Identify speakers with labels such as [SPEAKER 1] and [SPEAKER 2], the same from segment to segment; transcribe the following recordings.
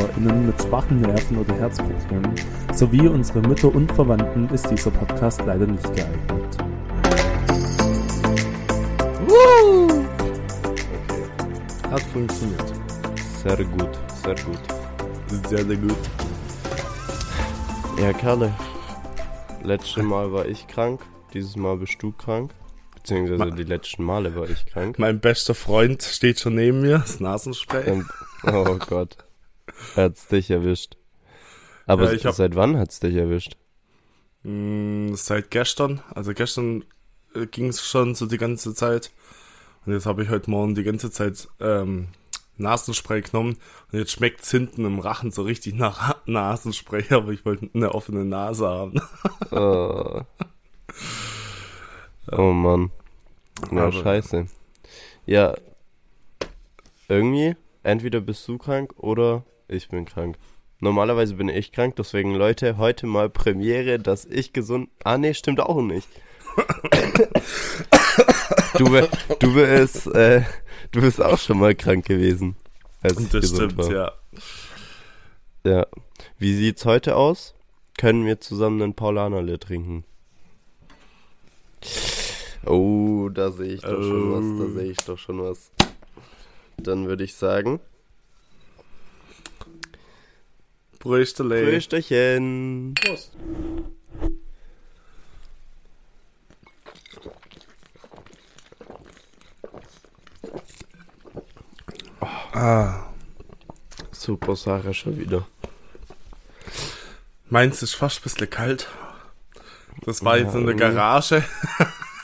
[SPEAKER 1] ZuhörerInnen mit schwachen Nerven oder Herzproblemen sowie unsere Mütter und Verwandten ist dieser Podcast leider nicht geeignet.
[SPEAKER 2] Woo! Okay. Hat funktioniert.
[SPEAKER 3] Sehr gut, sehr gut.
[SPEAKER 2] Sehr, sehr gut.
[SPEAKER 3] Ja, Kerle. Letztes Mal war ich krank, dieses Mal bist du krank. Beziehungsweise
[SPEAKER 2] Ma-
[SPEAKER 3] die letzten Male war ich krank.
[SPEAKER 2] Mein bester Freund steht schon neben mir, das Nasenspray.
[SPEAKER 3] Und, oh Gott. Hat's dich erwischt. Aber
[SPEAKER 2] Ja, hab-
[SPEAKER 3] seit wann hat's dich erwischt?
[SPEAKER 2] Mm, seit gestern, also gestern äh, ging es schon so die ganze Zeit. Und jetzt habe ich heute Morgen die ganze Zeit ähm, Nasenspray genommen. Und jetzt schmeckt es hinten im Rachen so richtig nach Nasenspray, aber ich wollte eine offene Nase haben.
[SPEAKER 3] Oh, oh Mann. Ja,
[SPEAKER 2] Aber-
[SPEAKER 3] scheiße. Ja. Irgendwie, entweder bist du krank oder ich bin krank. Normalerweise bin ich krank, deswegen Leute, heute mal Premiere, dass ich gesund. Ah, nee, stimmt auch nicht. du, du bist, äh, du bist auch schon mal krank gewesen. Als ich
[SPEAKER 2] das
[SPEAKER 3] gesund
[SPEAKER 2] stimmt,
[SPEAKER 3] war.
[SPEAKER 2] ja.
[SPEAKER 3] Ja. Wie sieht's heute aus? Können wir zusammen einen Paulanerle trinken? Oh, da sehe ich doch schon was,
[SPEAKER 2] Oh.
[SPEAKER 3] da sehe ich doch schon was. Dann würde ich sagen,
[SPEAKER 2] Brüsterle.
[SPEAKER 3] Frühstückchen.
[SPEAKER 2] Prost. Ah,
[SPEAKER 3] Super Sache schon wieder.
[SPEAKER 2] meins ist fast ein bisschen kalt. Das war jetzt in der
[SPEAKER 3] Ja.
[SPEAKER 2] Garage.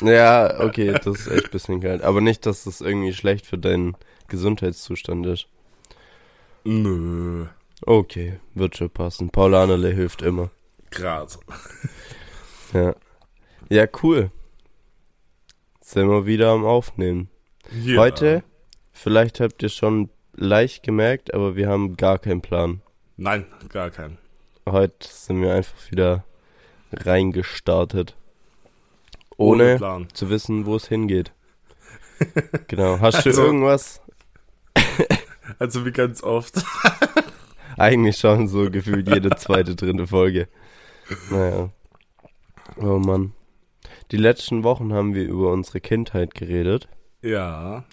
[SPEAKER 3] Ja, okay, das ist echt ein bisschen kalt. Aber nicht, dass das irgendwie schlecht für deinen Gesundheitszustand ist.
[SPEAKER 2] Nö,
[SPEAKER 3] Okay, wird schon passen. Paulanerle hilft immer.
[SPEAKER 2] grad.
[SPEAKER 3] Ja. Ja, cool. Sind wir wieder am Aufnehmen.
[SPEAKER 2] Ja.
[SPEAKER 3] Heute, vielleicht habt ihr schon leicht gemerkt, aber wir haben gar keinen Plan.
[SPEAKER 2] Nein, gar kein.
[SPEAKER 3] Heute sind wir einfach wieder reingestartet. Ohne,
[SPEAKER 2] Plan.
[SPEAKER 3] zu wissen, wo es hingeht. Genau. Hast
[SPEAKER 2] Also-
[SPEAKER 3] du irgendwas?
[SPEAKER 2] Also wie ganz oft.
[SPEAKER 3] Eigentlich schon so gefühlt jede zweite, dritte Folge. Naja. Oh Mann. Die letzten Wochen haben wir über unsere Kindheit geredet.
[SPEAKER 2] ja.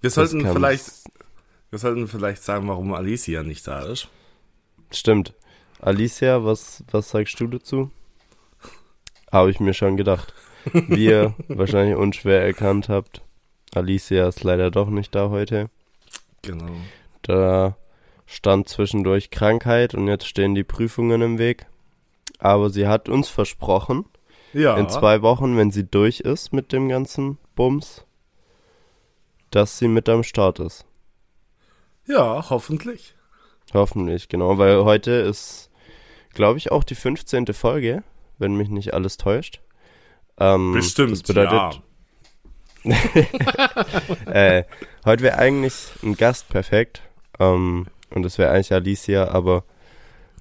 [SPEAKER 2] Wir
[SPEAKER 3] Das
[SPEAKER 2] sollten vielleicht, wir sollten vielleicht sagen, warum Alicia nicht da ist.
[SPEAKER 3] Stimmt. Alicia, was, was sagst du dazu? Habe ich mir schon gedacht. Wie ihr wahrscheinlich unschwer erkannt habt, Alicia ist leider doch nicht da heute.
[SPEAKER 2] Genau.
[SPEAKER 3] Da stand zwischendurch Krankheit und jetzt stehen die Prüfungen im Weg. Aber sie hat uns versprochen,
[SPEAKER 2] Ja.
[SPEAKER 3] in zwei Wochen, wenn sie durch ist mit dem ganzen Bums, dass sie mit am Start ist.
[SPEAKER 2] Ja, hoffentlich.
[SPEAKER 3] Hoffentlich, genau, weil heute ist, glaube ich, auch die 15. Folge, wenn mich nicht alles täuscht. Ähm,
[SPEAKER 2] Bestimmt.
[SPEAKER 3] Das bedeutet, äh, heute wäre eigentlich ein Gast perfekt. Ähm, und das wäre eigentlich Alicia, aber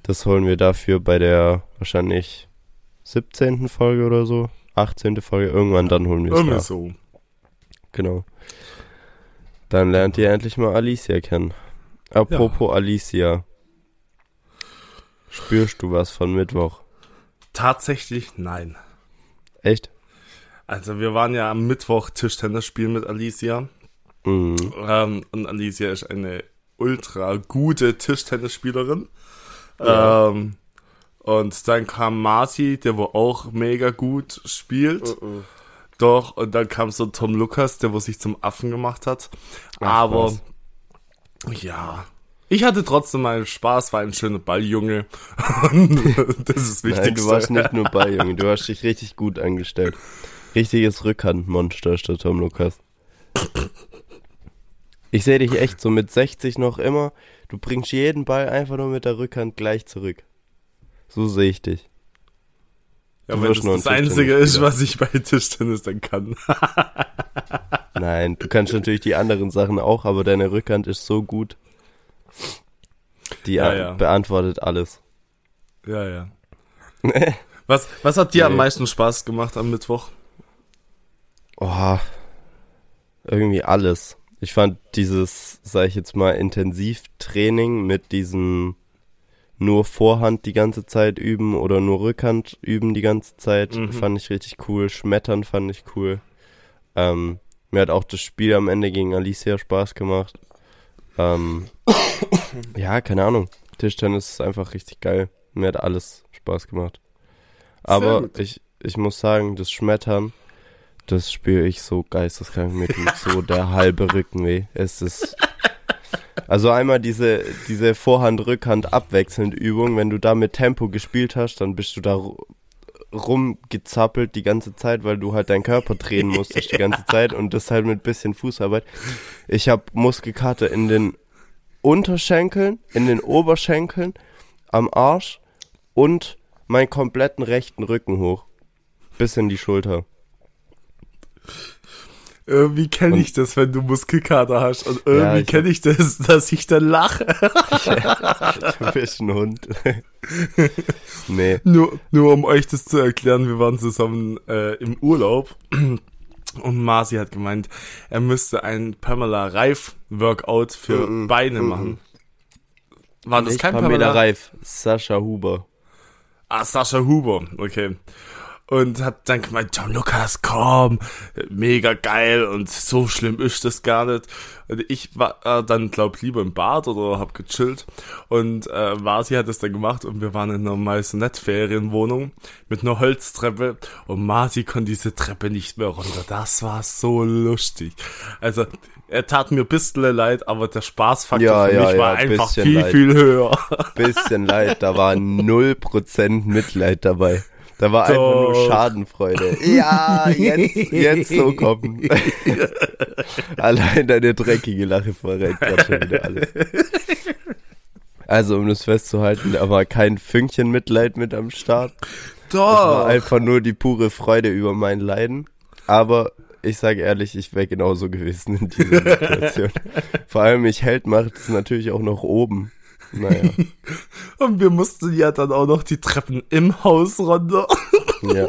[SPEAKER 3] das holen wir dafür bei der wahrscheinlich 17. Folge oder so. 18. Folge, irgendwann dann holen wir
[SPEAKER 2] ja.
[SPEAKER 3] es
[SPEAKER 2] Irgendwie
[SPEAKER 3] nach.
[SPEAKER 2] so.
[SPEAKER 3] Genau. Dann lernt ihr endlich mal Alicia kennen. Apropos Alicia. Spürst du was von Mittwoch?
[SPEAKER 2] Tatsächlich nein.
[SPEAKER 3] Echt?
[SPEAKER 2] Also wir waren ja am Mittwoch Tischtennis spielen mit Alicia.
[SPEAKER 3] Mhm.
[SPEAKER 2] Ähm, und Alicia ist eine ultra gute Tischtennisspielerin.
[SPEAKER 3] Ja.
[SPEAKER 2] Ähm, und dann kam Marci, der wo auch mega gut spielt.
[SPEAKER 3] Mhm.
[SPEAKER 2] Doch, und dann kam so Tom Lukas, der wo sich zum Affen gemacht hat.
[SPEAKER 3] Ach,
[SPEAKER 2] Aber
[SPEAKER 3] was.
[SPEAKER 2] ja. Ich hatte trotzdem meinen Spaß, war ein schöner Balljunge. Und das ist wichtig.
[SPEAKER 3] Nein, du warst nicht nur bei, Junge. Du hast dich richtig gut angestellt. Richtiges Rückhandmonster der Tom Lukas. Ich sehe dich echt so mit 60 noch immer. Du bringst jeden Ball einfach nur mit der Rückhand gleich zurück. So sehe ich dich.
[SPEAKER 2] Ja,
[SPEAKER 3] Du
[SPEAKER 2] wenn das
[SPEAKER 3] nur
[SPEAKER 2] das
[SPEAKER 3] ein
[SPEAKER 2] Einzige ist, was ich bei Tischtennis dann kann.
[SPEAKER 3] Nein, du kannst natürlich die anderen Sachen auch, aber deine Rückhand ist so gut. Die
[SPEAKER 2] Ja, ja.
[SPEAKER 3] beantwortet alles.
[SPEAKER 2] ja, ja. Was, was hat dir am
[SPEAKER 3] Nee.
[SPEAKER 2] meisten Spaß gemacht am Mittwoch?
[SPEAKER 3] Oh, irgendwie alles. Ich fand dieses, sag ich jetzt mal, Intensivtraining mit diesem nur Vorhand die ganze Zeit üben oder nur Rückhand üben die ganze Zeit,
[SPEAKER 2] Mhm.
[SPEAKER 3] fand ich richtig cool. Schmettern fand ich cool. Ähm, mir hat auch das Spiel am Ende gegen Alicia Spaß gemacht. Ähm, ja, keine Ahnung. Tischtennis ist einfach richtig geil. Mir hat alles Spaß gemacht. Aber ich, ich muss sagen, das Schmettern, das spüre ich so geisteskrank mit tut so der halbe Rücken weh. Es ist also einmal diese diese Vorhand Rückhand abwechselnd Übung, wenn du da mit Tempo gespielt hast, dann bist du da ru- rumgezappelt die ganze Zeit, weil du halt deinen Körper drehen musstest die ganze Zeit und das halt mit bisschen Fußarbeit. Ich habe Muskelkater in den Unterschenkeln, in den Oberschenkeln, am Arsch und meinen kompletten rechten Rücken hoch. Bis in die Schulter.
[SPEAKER 2] Irgendwie kenne ich das, wenn du Muskelkater hast. Und
[SPEAKER 3] Ja,
[SPEAKER 2] irgendwie
[SPEAKER 3] ich-
[SPEAKER 2] kenne ich das, dass ich dann lache.
[SPEAKER 3] Du bist ein Hund. nee.
[SPEAKER 2] Nur, nur um euch das zu erklären, wir waren zusammen äh, im Urlaub und Marci hat gemeint, er müsste ein Pamela Reif Workout für
[SPEAKER 3] Mhm,
[SPEAKER 2] Beine
[SPEAKER 3] mhm.
[SPEAKER 2] machen. War das
[SPEAKER 3] Nicht
[SPEAKER 2] kein
[SPEAKER 3] Pamela
[SPEAKER 2] Pamela,
[SPEAKER 3] Reif, Sascha Huber.
[SPEAKER 2] Ah, Sascha Huber, okay. Und hat dann gemeint, John Lukas, komm, mega geil und so schlimm ist das gar nicht. Und ich war äh, dann, glaub, lieber im Bad oder hab gechillt. Und äh, Marci hat das dann gemacht und wir waren in einer Maisonette-Ferienwohnung mit einer Holztreppe und Marci konnte diese Treppe nicht mehr runter. Das war so lustig. Also, er tat mir ein bisschen leid, aber der Spaßfaktor
[SPEAKER 3] Ja,
[SPEAKER 2] für
[SPEAKER 3] ja,
[SPEAKER 2] mich war
[SPEAKER 3] ja,
[SPEAKER 2] einfach viel,
[SPEAKER 3] leid.
[SPEAKER 2] viel höher.
[SPEAKER 3] Bisschen leid, da war 0% Mitleid dabei. Da war einfach nur
[SPEAKER 2] Doch.
[SPEAKER 3] Schadenfreude. Ja, jetzt, jetzt so kommen. Allein deine dreckige Lache verrät gerade schon wieder alles. Also, um das festzuhalten, da war kein Fünkchen Mitleid mit am Start. Es war einfach nur die pure Freude über mein Leiden. Aber ich sage ehrlich, ich wäre genauso gewesen in dieser Situation. Vor allem, ich Held macht es natürlich auch noch oben. Naja,
[SPEAKER 2] Und wir mussten ja dann auch noch die Treppen im Haus runter.
[SPEAKER 3] ja.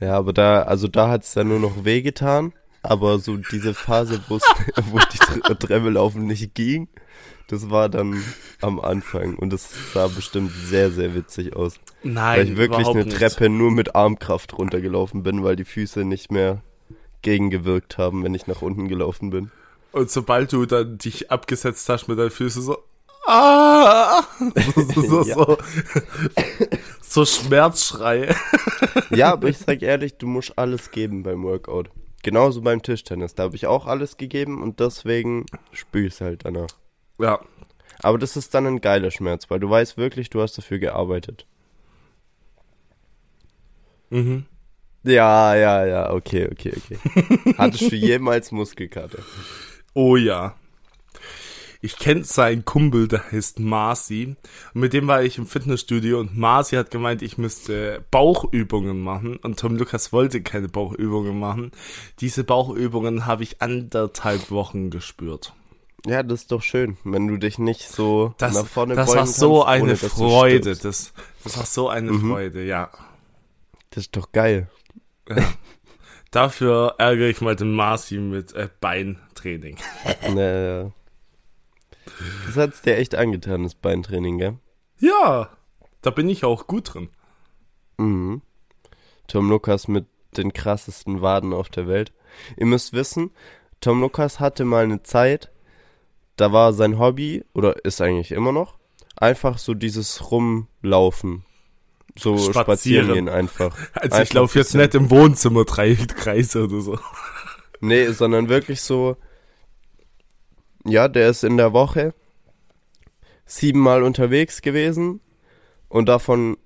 [SPEAKER 3] Ja, aber da, also da hat es dann nur noch wehgetan. Aber so diese Phase, wo die Tre- Treppe laufen nicht ging, das war dann am Anfang. Und das sah bestimmt sehr, sehr witzig aus.
[SPEAKER 2] Nein,
[SPEAKER 3] weil ich wirklich eine
[SPEAKER 2] nicht.
[SPEAKER 3] Treppe nur mit Armkraft runtergelaufen bin, weil die Füße nicht mehr gegengewirkt haben, wenn ich nach unten gelaufen bin.
[SPEAKER 2] Und sobald du dann dich abgesetzt hast mit deinen Füßen so, ah, so, so,
[SPEAKER 3] Ja.
[SPEAKER 2] so, so Schmerzschrei.
[SPEAKER 3] Ja, aber ich sag ehrlich, du musst alles geben beim Workout. Genauso beim Tischtennis. Da habe ich auch alles gegeben und deswegen spüre ich halt danach.
[SPEAKER 2] Ja,
[SPEAKER 3] Aber das ist dann ein geiler Schmerz, weil du weißt wirklich, du hast dafür gearbeitet.
[SPEAKER 2] mhm.
[SPEAKER 3] Ja, ja, ja, okay, okay, okay. Hattest du jemals Muskelkater?
[SPEAKER 2] Oh ja. Ich kenne seinen Kumpel, der heißt Marci. Und mit dem war ich im Fitnessstudio und Marci hat gemeint, ich müsste Bauchübungen machen. Und Tom Lukas wollte keine Bauchübungen machen. Diese Bauchübungen habe ich anderthalb Wochen gespürt.
[SPEAKER 3] Ja, das ist doch schön, wenn du dich nicht so
[SPEAKER 2] Das,
[SPEAKER 3] nach vorne
[SPEAKER 2] das war so
[SPEAKER 3] kannst,
[SPEAKER 2] eine
[SPEAKER 3] dass du
[SPEAKER 2] Freude. Das, das war so eine
[SPEAKER 3] Mhm.
[SPEAKER 2] Freude, ja.
[SPEAKER 3] Das ist doch geil.
[SPEAKER 2] Dafür ärgere ich mal den Marci mit äh, Beintraining.
[SPEAKER 3] Naja. Das hat's dir echt angetan, das Beintraining, gell?
[SPEAKER 2] Ja, da bin ich auch gut drin.
[SPEAKER 3] Mhm. Tom Lukas mit den krassesten Waden auf der Welt. Ihr müsst wissen, Tom Lukas hatte mal eine Zeit, da war sein Hobby, oder ist eigentlich immer noch, einfach so dieses Rumlaufen. So
[SPEAKER 2] Spazieren.
[SPEAKER 3] spazieren gehen einfach.
[SPEAKER 2] Also ich laufe jetzt nicht im Wohnzimmer drei Kreise oder so.
[SPEAKER 3] Nee, sondern wirklich so, ja, der ist in der Woche siebenmal unterwegs gewesen und davon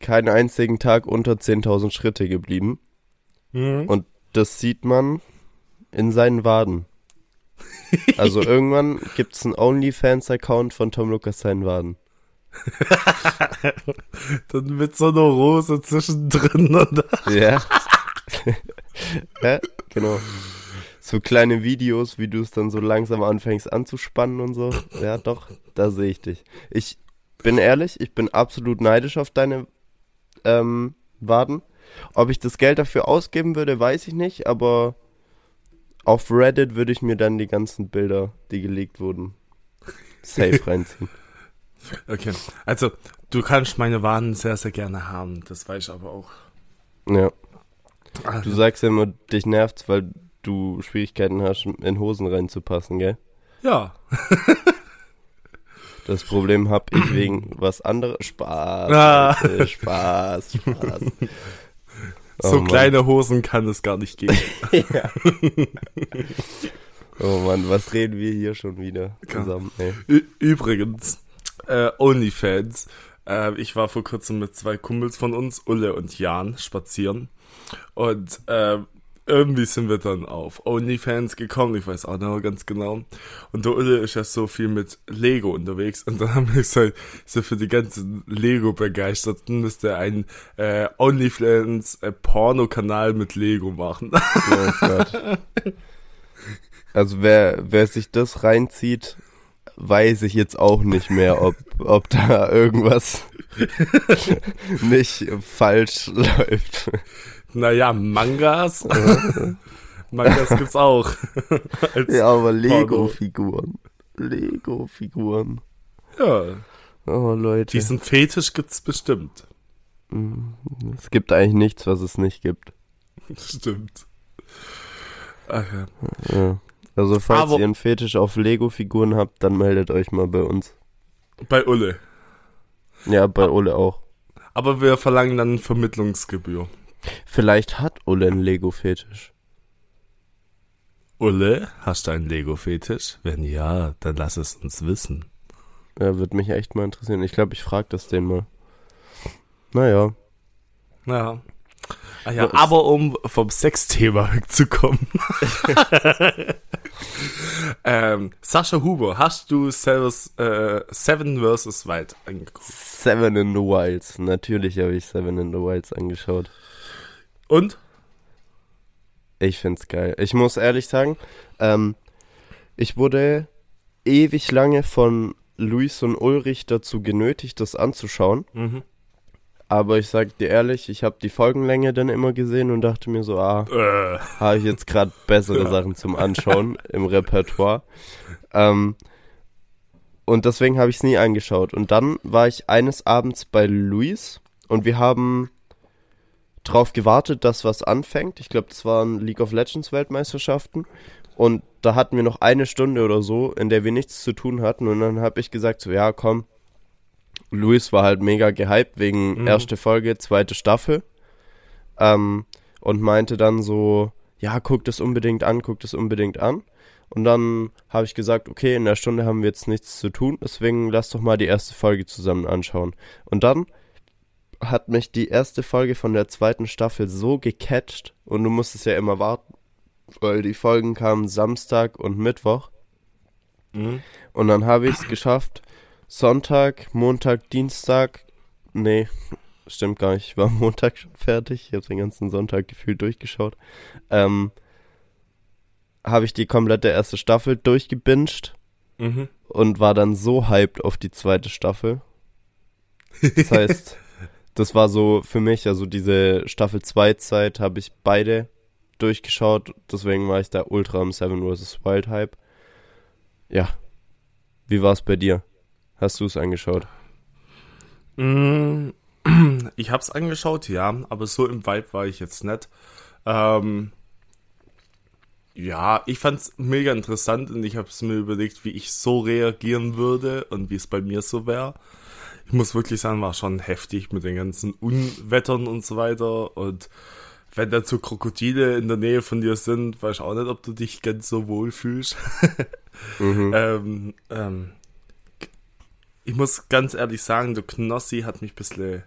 [SPEAKER 3] keinen einzigen Tag unter 10.000 Schritte geblieben.
[SPEAKER 2] Mhm.
[SPEAKER 3] Und das sieht man in seinen Waden. Also irgendwann gibt's einen OnlyFans-Account von Tom Lukas seinen Waden.
[SPEAKER 2] Dann mit so einer Rose zwischendrin und
[SPEAKER 3] Ja. ja, genau. So kleine Videos, wie du es dann so langsam anfängst anzuspannen und so. Ja, doch, da sehe ich dich. Ich bin ehrlich, ich bin absolut neidisch auf deine ähm, Waden. Ob ich das Geld dafür ausgeben würde, weiß ich nicht, aber auf Reddit würde ich mir dann die ganzen Bilder, die gelegt wurden, safe reinziehen.
[SPEAKER 2] Okay, also du kannst meine Waren sehr, sehr gerne haben, das weiß ich aber auch.
[SPEAKER 3] Ja.
[SPEAKER 2] Ah,
[SPEAKER 3] Du sagst ja immer, dich nervt's, weil du Schwierigkeiten hast, in Hosen reinzupassen, gell?
[SPEAKER 2] Ja,
[SPEAKER 3] Das Problem hab ich wegen was anderes. Spaß,
[SPEAKER 2] Ah.
[SPEAKER 3] Spaß, Spaß. Oh
[SPEAKER 2] so
[SPEAKER 3] Mann.
[SPEAKER 2] kleine Hosen kann es gar nicht geben.
[SPEAKER 3] ja. Oh Mann, was reden wir hier schon wieder zusammen, ey?
[SPEAKER 2] Übrigens, äh, Onlyfans. Äh, ich war vor kurzem mit zwei Kumpels von uns, Ulle und Jan, spazieren. Und äh, irgendwie sind wir dann auf Onlyfans gekommen, ich weiß auch mehr ganz genau. Und der Ulle ist ja so viel mit Lego unterwegs. Und dann haben wir gesagt, so für die ganzen Lego-Begeisterten müsste einen äh, Onlyfans äh, mit Lego machen.
[SPEAKER 3] Oh Gott. Also wer, wer sich das reinzieht, weiß ich jetzt auch nicht mehr, ob, ob da irgendwas nicht falsch läuft.
[SPEAKER 2] Naja, Mangas. Mangas gibt's auch.
[SPEAKER 3] Ja, aber Lego-Figuren. Lego-Figuren.
[SPEAKER 2] ja.
[SPEAKER 3] Oh Leute.
[SPEAKER 2] Diesen Fetisch gibt's bestimmt.
[SPEAKER 3] Es gibt eigentlich nichts, was es nicht gibt.
[SPEAKER 2] Stimmt. Ach ja.
[SPEAKER 3] Ja. Also falls
[SPEAKER 2] Aber-
[SPEAKER 3] ihr einen Fetisch auf Lego-Figuren habt, dann meldet euch mal bei uns.
[SPEAKER 2] Bei Ulle.
[SPEAKER 3] Ja, bei Ole auch.
[SPEAKER 2] Aber wir verlangen dann Vermittlungsgebühr.
[SPEAKER 3] Vielleicht hat Ole einen Lego-Fetisch.
[SPEAKER 2] Ulle, hast du einen Lego-Fetisch? Wenn ja, dann lass es uns wissen.
[SPEAKER 3] Ja, würde mich echt mal interessieren. Ich glaube, ich frage das den mal. Naja.
[SPEAKER 2] Ja. Ah ja, aber um vom Sexthema wegzukommen. ähm, Sascha Huber, hast du Seven, äh, Seven vs. Wild angeguckt?
[SPEAKER 3] Seven in the Wilds. Natürlich habe ich Seven in the Wilds angeschaut.
[SPEAKER 2] Und?
[SPEAKER 3] Ich find's geil. Ich muss ehrlich sagen, ähm, ich wurde ewig lange von Luis und Ulrich dazu genötigt, das anzuschauen.
[SPEAKER 2] Mhm.
[SPEAKER 3] Aber ich sag dir ehrlich, ich habe die Folgenlänge dann immer gesehen und dachte mir so, ah,
[SPEAKER 2] Äh,
[SPEAKER 3] habe ich jetzt gerade bessere
[SPEAKER 2] Ja.
[SPEAKER 3] Sachen zum Anschauen im Repertoire. Ähm, und deswegen habe ich es nie angeschaut. Und dann war ich eines Abends bei Luis und wir haben drauf gewartet, dass was anfängt. Ich glaube, das waren League of Legends Weltmeisterschaften. Und da hatten wir noch eine Stunde oder so, in der wir nichts zu tun hatten. Und dann habe ich gesagt, so, ja, komm. Luis war halt mega gehypt wegen
[SPEAKER 2] Mhm.
[SPEAKER 3] erste Folge, zweite Staffel. Ähm, und meinte dann so, ja, guck das unbedingt an, guck das unbedingt an. Und dann habe ich gesagt, okay, in der Stunde haben wir jetzt nichts zu tun, deswegen lass doch mal die erste Folge zusammen anschauen. Und dann hat mich die erste Folge von der zweiten Staffel so gecatcht und du musstest ja immer warten, weil die Folgen kamen Samstag und Mittwoch.
[SPEAKER 2] mhm.
[SPEAKER 3] Und dann habe ich es geschafft, Sonntag, Montag, Dienstag, nee, stimmt gar nicht, ich war Montag schon fertig, ich habe den ganzen Sonntag gefühlt durchgeschaut, ähm, habe ich die komplette erste Staffel durchgebinged
[SPEAKER 2] Mhm.
[SPEAKER 3] und war dann so hyped auf die zweite Staffel. Das heißt, das war so für mich, also diese Staffel 2 Zeit habe ich beide durchgeschaut, deswegen war ich da ultra am Seven vs. Wild Hype. Ja. Wie war es bei dir? Hast du es angeschaut?
[SPEAKER 2] Mm, Ich hab's angeschaut, ja, aber so im Vibe war ich jetzt nicht. Ähm, ja, ich fand's mega interessant und ich hab's mir überlegt, wie ich so reagieren würde und wie es bei mir so wäre. Ich muss wirklich sagen, war schon heftig mit den ganzen Unwettern und so weiter und wenn dazu Krokodile in der Nähe von dir sind, weiß ich auch nicht, ob du dich ganz so wohl fühlst.
[SPEAKER 3] Mhm.
[SPEAKER 2] Ähm, ähm, ich muss ganz ehrlich sagen, der Knossi hat mich ein bisschen.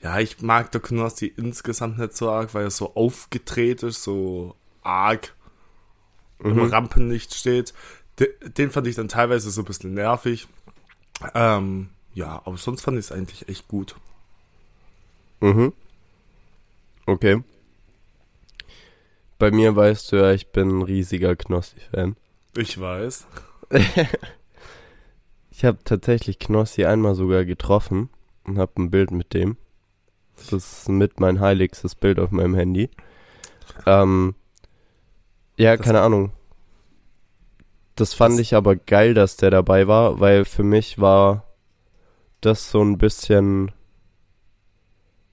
[SPEAKER 2] Ja, ich mag der Knossi insgesamt nicht so arg, weil er so aufgedreht ist, so arg im Rampenlicht steht. De, den fand ich dann teilweise so ein bisschen nervig. Ähm, ja, aber sonst fand ich es eigentlich echt gut.
[SPEAKER 3] Mhm. Okay. Bei mir weißt du ja, ich bin ein riesiger Knossi-Fan.
[SPEAKER 2] Ich weiß.
[SPEAKER 3] Ich habe tatsächlich Knossi einmal sogar getroffen und habe ein Bild mit dem. Das ist mit mein heiligstes Bild auf meinem Handy. Ähm, Ja,
[SPEAKER 2] Das-
[SPEAKER 3] keine Ahnung. Das fand ich aber geil, dass der dabei war, weil für mich war das so ein bisschen.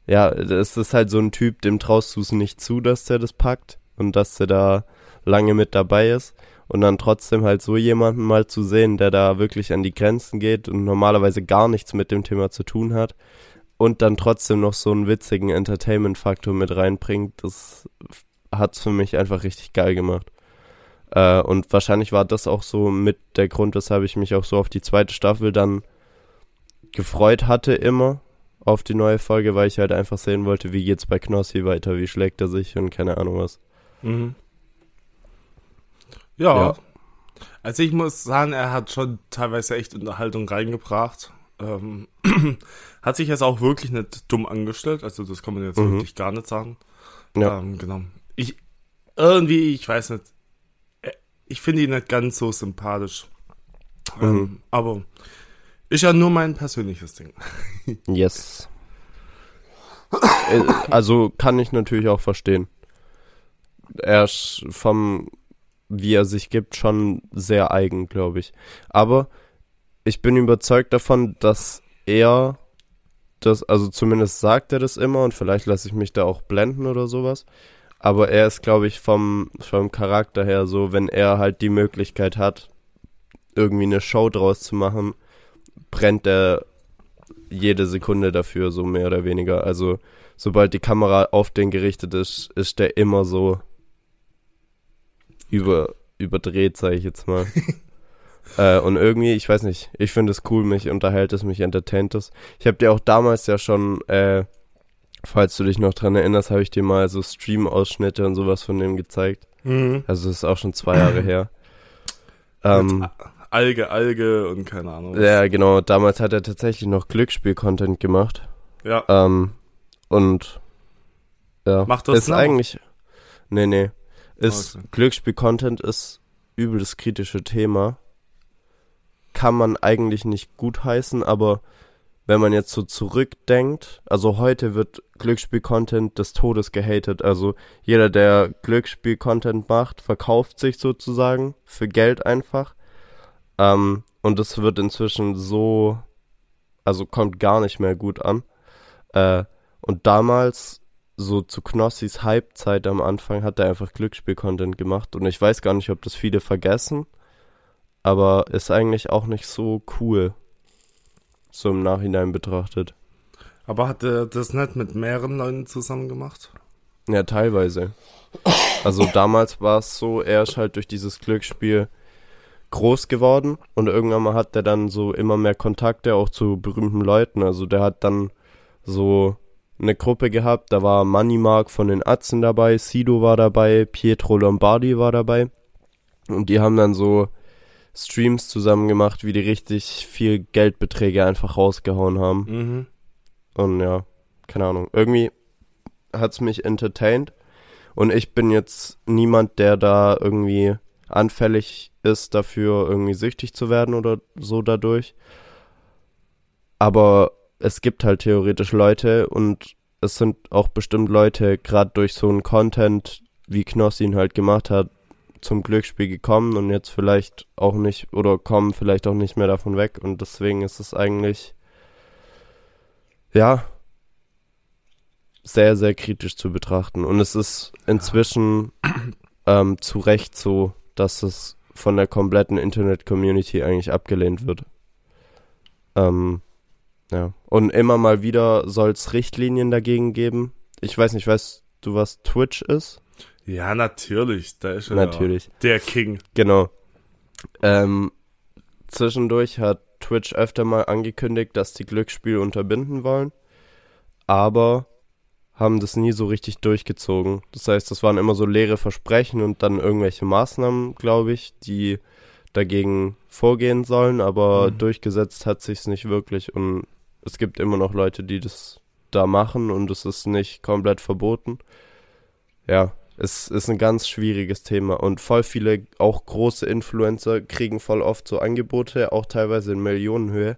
[SPEAKER 3] Ja, das ist halt so ein Typ, dem traust du es nicht zu, dass der das packt und dass der da lange mit dabei ist. Und dann trotzdem halt so jemanden mal zu sehen, der da wirklich an die Grenzen geht und normalerweise gar nichts mit dem Thema zu tun hat. Und dann trotzdem noch so einen witzigen Entertainment-Faktor mit reinbringt, das hat's für mich einfach richtig geil gemacht. Äh, und wahrscheinlich war das auch so mit der Grund, weshalb ich mich auch so auf die zweite Staffel dann gefreut hatte immer auf die neue Folge, weil ich halt einfach sehen wollte, wie geht's bei Knossi weiter, wie schlägt er sich und keine Ahnung was.
[SPEAKER 2] Mhm. Ja.
[SPEAKER 3] Ja.
[SPEAKER 2] Also ich muss sagen, er hat schon teilweise echt Unterhaltung reingebracht. Ähm, hat sich jetzt auch wirklich nicht dumm angestellt, also das kann man jetzt
[SPEAKER 3] Mhm.
[SPEAKER 2] wirklich gar nicht sagen.
[SPEAKER 3] Ja.
[SPEAKER 2] Ähm, genau. Ich irgendwie, ich weiß nicht, äh, ich finde ihn nicht ganz so sympathisch. Ähm,
[SPEAKER 3] Mhm.
[SPEAKER 2] aber ist ja nur mein persönliches Ding.
[SPEAKER 3] Yes. Äh, also kann ich natürlich auch verstehen. Er ist vom, wie er sich gibt, schon sehr eigen, glaube ich. Aber ich bin überzeugt davon, dass er das, also zumindest sagt er das immer und vielleicht lasse ich mich da auch blenden oder sowas. Aber er ist, glaube ich, vom, vom Charakter her so, wenn er halt die Möglichkeit hat, irgendwie eine Show draus zu machen, brennt er jede Sekunde dafür, so mehr oder weniger. Also, sobald die Kamera auf den gerichtet ist, ist der immer so über, überdreht, sage ich jetzt mal. äh, und irgendwie, ich weiß nicht, ich finde es cool, mich unterhält es, mich entertaint es. Ich habe dir auch damals ja schon, äh, falls du dich noch dran erinnerst, habe ich dir mal so Stream-Ausschnitte und sowas von dem gezeigt.
[SPEAKER 2] Mhm.
[SPEAKER 3] Also, das ist auch schon zwei Jahre her. Ähm,
[SPEAKER 2] Alge, Alge und keine Ahnung. was.
[SPEAKER 3] ja, genau. Damals hat er tatsächlich noch Glücksspiel-Content gemacht.
[SPEAKER 2] ja.
[SPEAKER 3] Ähm, und ja,
[SPEAKER 2] Macht das
[SPEAKER 3] ist
[SPEAKER 2] noch?
[SPEAKER 3] eigentlich. Nee, nee. Ist
[SPEAKER 2] Okay.
[SPEAKER 3] Glücksspiel-Content ist übel das kritische Thema. Kann man eigentlich nicht gutheißen, aber wenn man jetzt so zurückdenkt, also heute wird Glücksspiel-Content des Todes gehatet. Also jeder, der Glücksspiel-Content macht, verkauft sich sozusagen für Geld einfach. Ähm, und das wird inzwischen so, also kommt gar nicht mehr gut an. Äh, und damals, so zu Knossis Hype-Zeit am Anfang, hat er einfach Glücksspiel-Content gemacht. Und ich weiß gar nicht, ob das viele vergessen, aber ist eigentlich auch nicht so cool, so im Nachhinein betrachtet.
[SPEAKER 2] Aber hat er das nicht mit mehreren Leuten zusammen gemacht?
[SPEAKER 3] Ja, teilweise. Also damals war es so, er ist halt durch dieses Glücksspiel groß geworden und irgendwann mal hat er dann so immer mehr Kontakte auch zu berühmten Leuten. Also der hat dann so eine Gruppe gehabt, da war Money Mark von den Atzen dabei, Sido war dabei, Pietro Lombardi war dabei und die haben dann so Streams zusammen gemacht, wie die richtig viel Geldbeträge einfach rausgehauen haben.
[SPEAKER 2] Mhm.
[SPEAKER 3] Und ja, keine Ahnung. Irgendwie hat's mich entertained. Und ich bin jetzt niemand, der da irgendwie anfällig ist, dafür irgendwie süchtig zu werden oder so dadurch. Aber es gibt halt theoretisch Leute und es sind auch bestimmt Leute, gerade durch so einen Content, wie Knossi ihn halt gemacht hat, zum Glücksspiel gekommen und jetzt vielleicht auch nicht oder kommen vielleicht auch nicht mehr davon weg. Und deswegen ist es eigentlich ja, sehr, sehr kritisch zu betrachten. Und es ist inzwischen ähm, zu Recht so, dass es von der kompletten Internet-Community eigentlich abgelehnt wird. Ähm, ja. Und immer mal wieder soll es Richtlinien dagegen geben. Ich weiß nicht, weißt du, was Twitch ist?
[SPEAKER 2] Ja, natürlich. Da ist er
[SPEAKER 3] Natürlich.
[SPEAKER 2] der King.
[SPEAKER 3] Genau. Ähm, zwischendurch hat Twitch öfter mal angekündigt, dass die Glücksspiele unterbinden wollen, aber haben das nie so richtig durchgezogen. Das heißt, das waren immer so leere Versprechen und dann irgendwelche Maßnahmen, glaube ich, die dagegen vorgehen sollen, aber
[SPEAKER 2] Mhm.
[SPEAKER 3] durchgesetzt hat sich's nicht wirklich und es gibt immer noch Leute, die das da machen und es ist nicht komplett verboten. Ja, es ist ein ganz schwieriges Thema und voll viele, auch große Influencer kriegen voll oft so Angebote, auch teilweise in Millionenhöhe.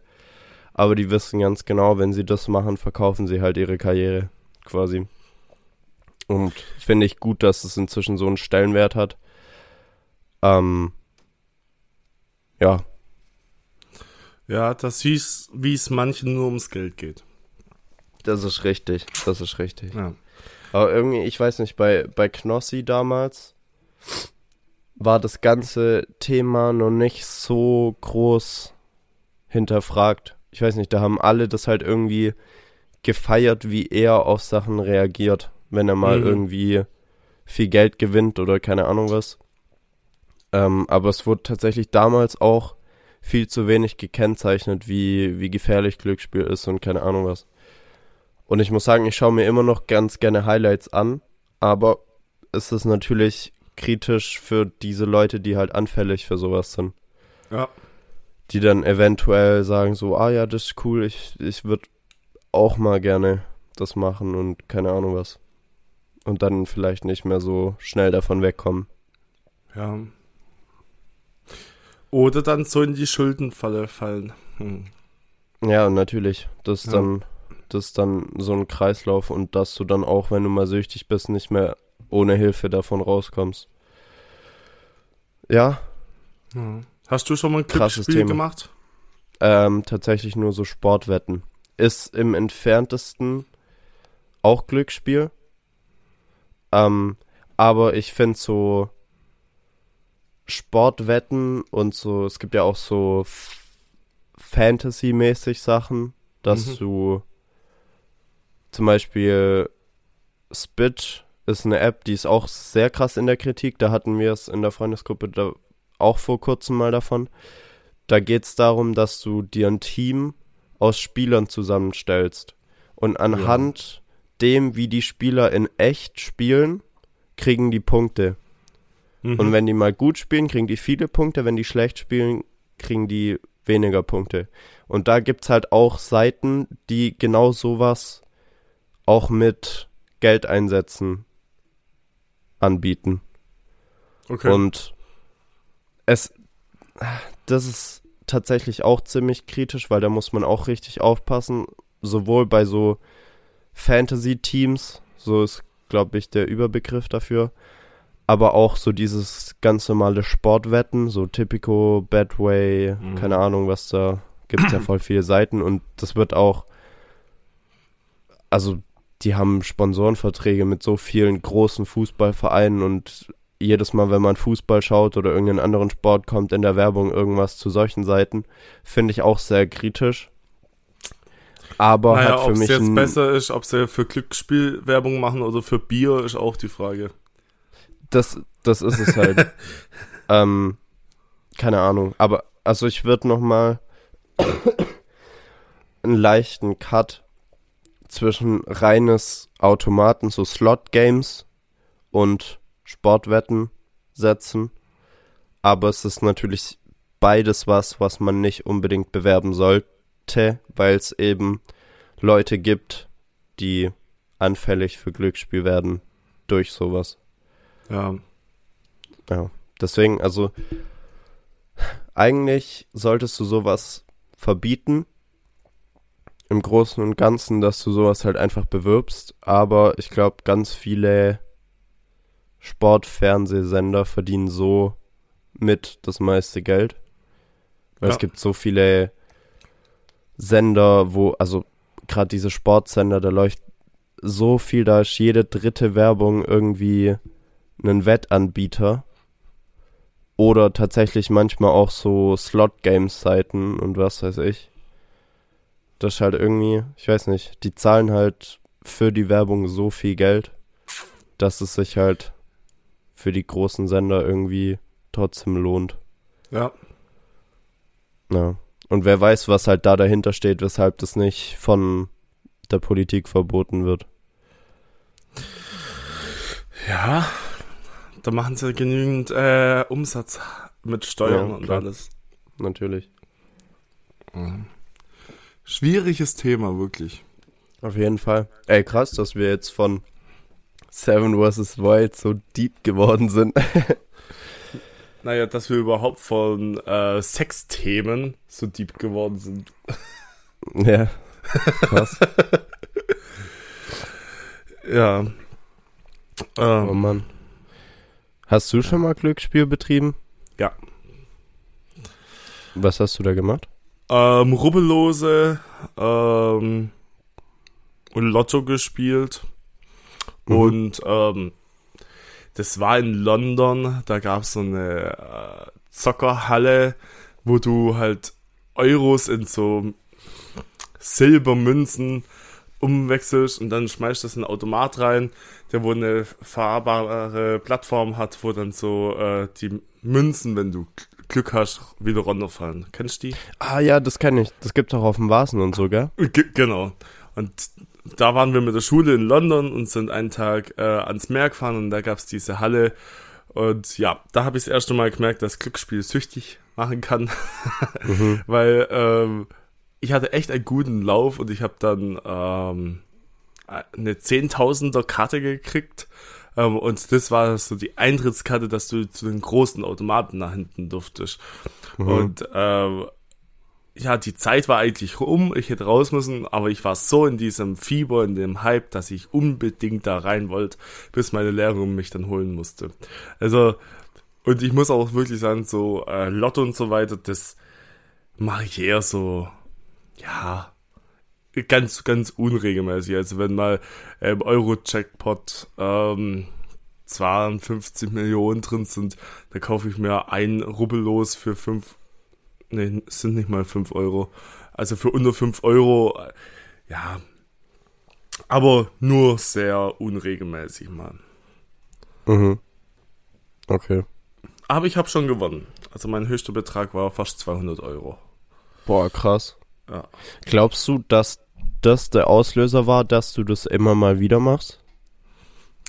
[SPEAKER 3] Aber die wissen ganz genau, wenn sie das machen, verkaufen sie halt ihre Karriere quasi. Und finde ich gut, dass es inzwischen so einen Stellenwert hat. Ähm, ja,
[SPEAKER 2] Ja, das hieß, wie es manchen nur ums Geld geht.
[SPEAKER 3] das ist richtig. Das ist richtig.
[SPEAKER 2] Ja.
[SPEAKER 3] Aber irgendwie, ich weiß nicht, bei, bei Knossi damals war das ganze Thema noch nicht so groß hinterfragt. Ich weiß nicht, da haben alle das halt irgendwie gefeiert, wie er auf Sachen reagiert, wenn er mal
[SPEAKER 2] Mhm.
[SPEAKER 3] irgendwie viel Geld gewinnt oder keine Ahnung was. Ähm, aber es wurde tatsächlich damals auch viel zu wenig gekennzeichnet, wie, wie gefährlich Glücksspiel ist und keine Ahnung was. Und ich muss sagen, ich schaue mir immer noch ganz gerne Highlights an, aber es ist natürlich kritisch für diese Leute, die halt anfällig für sowas sind.
[SPEAKER 2] Ja.
[SPEAKER 3] Die dann eventuell sagen so, ah ja, das ist cool, ich, ich würde auch mal gerne das machen und keine Ahnung was. Und dann vielleicht nicht mehr so schnell davon wegkommen.
[SPEAKER 2] Ja. Oder dann so in die Schuldenfalle fallen. Hm.
[SPEAKER 3] Ja, natürlich. Das ist
[SPEAKER 2] Ja.
[SPEAKER 3] dann, das ist dann so ein Kreislauf und dass du dann auch, wenn du mal süchtig bist, nicht mehr ohne Hilfe davon rauskommst. Ja.
[SPEAKER 2] Hast du schon mal ein
[SPEAKER 3] Krasses
[SPEAKER 2] Glücksspiel
[SPEAKER 3] Thema.
[SPEAKER 2] gemacht?
[SPEAKER 3] ähm, tatsächlich nur so Sportwetten. Ist im entferntesten auch Glücksspiel. Ähm, aber ich finde so Sportwetten und so, es gibt ja auch so Fantasy-mäßig Sachen, dass
[SPEAKER 2] Mhm.
[SPEAKER 3] du zum Beispiel Spit ist eine App, die ist auch sehr krass in der Kritik. Da hatten wir es in der Freundesgruppe da auch vor kurzem mal davon. Da geht es darum, dass du dir ein Team aus Spielern zusammenstellst. Und anhand dem, wie die Spieler in echt spielen, kriegen die Punkte.
[SPEAKER 2] Mhm.
[SPEAKER 3] Und wenn die mal gut spielen, kriegen die viele Punkte. Wenn die schlecht spielen, kriegen die weniger Punkte. Und da gibt's halt auch Seiten, die genau sowas auch mit Geldeinsätzen anbieten.
[SPEAKER 2] okay.
[SPEAKER 3] Und es, das ist tatsächlich auch ziemlich kritisch, weil da muss man auch richtig aufpassen. Sowohl bei so Fantasy-Teams, so ist, glaube ich, der Überbegriff dafür, aber auch so dieses ganz normale Sportwetten, so Typico, Badway,
[SPEAKER 2] Mhm.
[SPEAKER 3] keine Ahnung, was da gibt ja voll viele Seiten und das wird auch, also die haben Sponsorenverträge mit so vielen großen Fußballvereinen und jedes Mal, wenn man Fußball schaut oder irgendeinen anderen Sport, kommt in der Werbung irgendwas zu solchen Seiten. Finde ich auch sehr kritisch. Aber
[SPEAKER 2] naja,
[SPEAKER 3] hat für
[SPEAKER 2] ob es
[SPEAKER 3] mich
[SPEAKER 2] jetzt besser ist, ob sie für Glücksspiel Werbung machen oder für Bier, ist auch die Frage.
[SPEAKER 3] das, das ist es halt. ähm, keine Ahnung. Aber also ich würde noch mal einen leichten Cut zwischen reines Automaten, so Slot-Games und Sportwetten setzen. Aber es ist natürlich beides was, was man nicht unbedingt bewerben sollte, weil es eben Leute gibt, die anfällig für Glücksspiel werden durch sowas.
[SPEAKER 2] Ja.
[SPEAKER 3] Ja, deswegen, also eigentlich solltest du sowas verbieten. Im Großen und Ganzen, dass du sowas halt einfach bewirbst. Aber ich glaube, ganz viele Sportfernsehsender verdienen so mit das meiste Geld. Weil es
[SPEAKER 2] Ja.
[SPEAKER 3] gibt so viele Sender, wo, also gerade diese Sportsender, da läuft so viel, da ist jede dritte Werbung irgendwie einen Wettanbieter oder tatsächlich manchmal auch so Slot-Games-Seiten und was weiß ich. Das ist halt irgendwie, ich weiß nicht, die zahlen halt für die Werbung so viel Geld, dass es sich halt für die großen Sender irgendwie trotzdem lohnt.
[SPEAKER 2] Ja.
[SPEAKER 3] Ja. Und wer weiß, was halt da dahinter steht, weshalb das nicht von der Politik verboten wird.
[SPEAKER 2] Ja. Da machen sie genügend äh, Umsatz mit Steuern
[SPEAKER 3] Ja,
[SPEAKER 2] und alles.
[SPEAKER 3] Natürlich.
[SPEAKER 2] Mhm. Schwieriges Thema, wirklich.
[SPEAKER 3] Auf jeden Fall. Ey, krass, dass wir jetzt von Seven vs. Wild so deep geworden sind.
[SPEAKER 2] Naja, dass wir überhaupt von äh, Sexthemen so deep geworden sind.
[SPEAKER 3] ja. Krass.
[SPEAKER 2] Ja.
[SPEAKER 3] Oh
[SPEAKER 2] Ähm,
[SPEAKER 3] Mann. Hast du schon mal Glücksspiel betrieben?
[SPEAKER 2] Ja.
[SPEAKER 3] Was hast du da gemacht?
[SPEAKER 2] Ähm, Rubbellose ähm, und Lotto gespielt.
[SPEAKER 3] Mhm.
[SPEAKER 2] Und ähm, das war in London, da gab es so eine äh, Zockerhalle, wo du halt Euros in so Silbermünzen umwechselst und dann schmeißt das in einen Automat rein, der wo eine fahrbare Plattform hat, wo dann so äh, die Münzen, wenn du Glück hast, wieder runterfallen. Kennst du die?
[SPEAKER 3] Ah ja, das kenne ich. Das gibt's auch auf dem Vasen und so, gell?
[SPEAKER 2] Ge genau. Und da waren wir mit der Schule in London und sind einen Tag äh, ans Meer gefahren und da gab's diese Halle. Und ja, da habe ich das erste Mal gemerkt, dass Glücksspiel süchtig machen kann.
[SPEAKER 3] Mhm.
[SPEAKER 2] Weil ähm, ich hatte echt einen guten Lauf und ich habe dann ähm, eine Zehntausender Karte gekriegt. Ähm, und das war so die Eintrittskarte, dass du zu den großen Automaten nach hinten durftest.
[SPEAKER 3] Mhm.
[SPEAKER 2] Und ähm, ja, die Zeit war eigentlich um, ich hätte raus müssen, aber ich war so in diesem Fieber, in dem Hype, dass ich unbedingt da rein wollte, bis meine Lehrerin mich dann holen musste. Also, und ich muss auch wirklich sagen, so äh, Lotto und so weiter, das mache ich eher so, ja, ganz, ganz unregelmäßig. Also wenn mal im Euro-Jackpot ähm, 52 Millionen drin sind, dann kaufe ich mir ein Rubbellos für 5 Nee, es sind nicht mal 5 Euro. Also für unter 5 Euro, äh, ja. Aber nur sehr unregelmäßig, Mann.
[SPEAKER 3] Mhm. Okay.
[SPEAKER 2] Aber ich habe schon gewonnen. Also mein höchster Betrag war fast 200 Euro.
[SPEAKER 3] Boah, krass.
[SPEAKER 2] Ja.
[SPEAKER 3] Glaubst du, dass das der Auslöser war, dass du das immer mal wieder machst?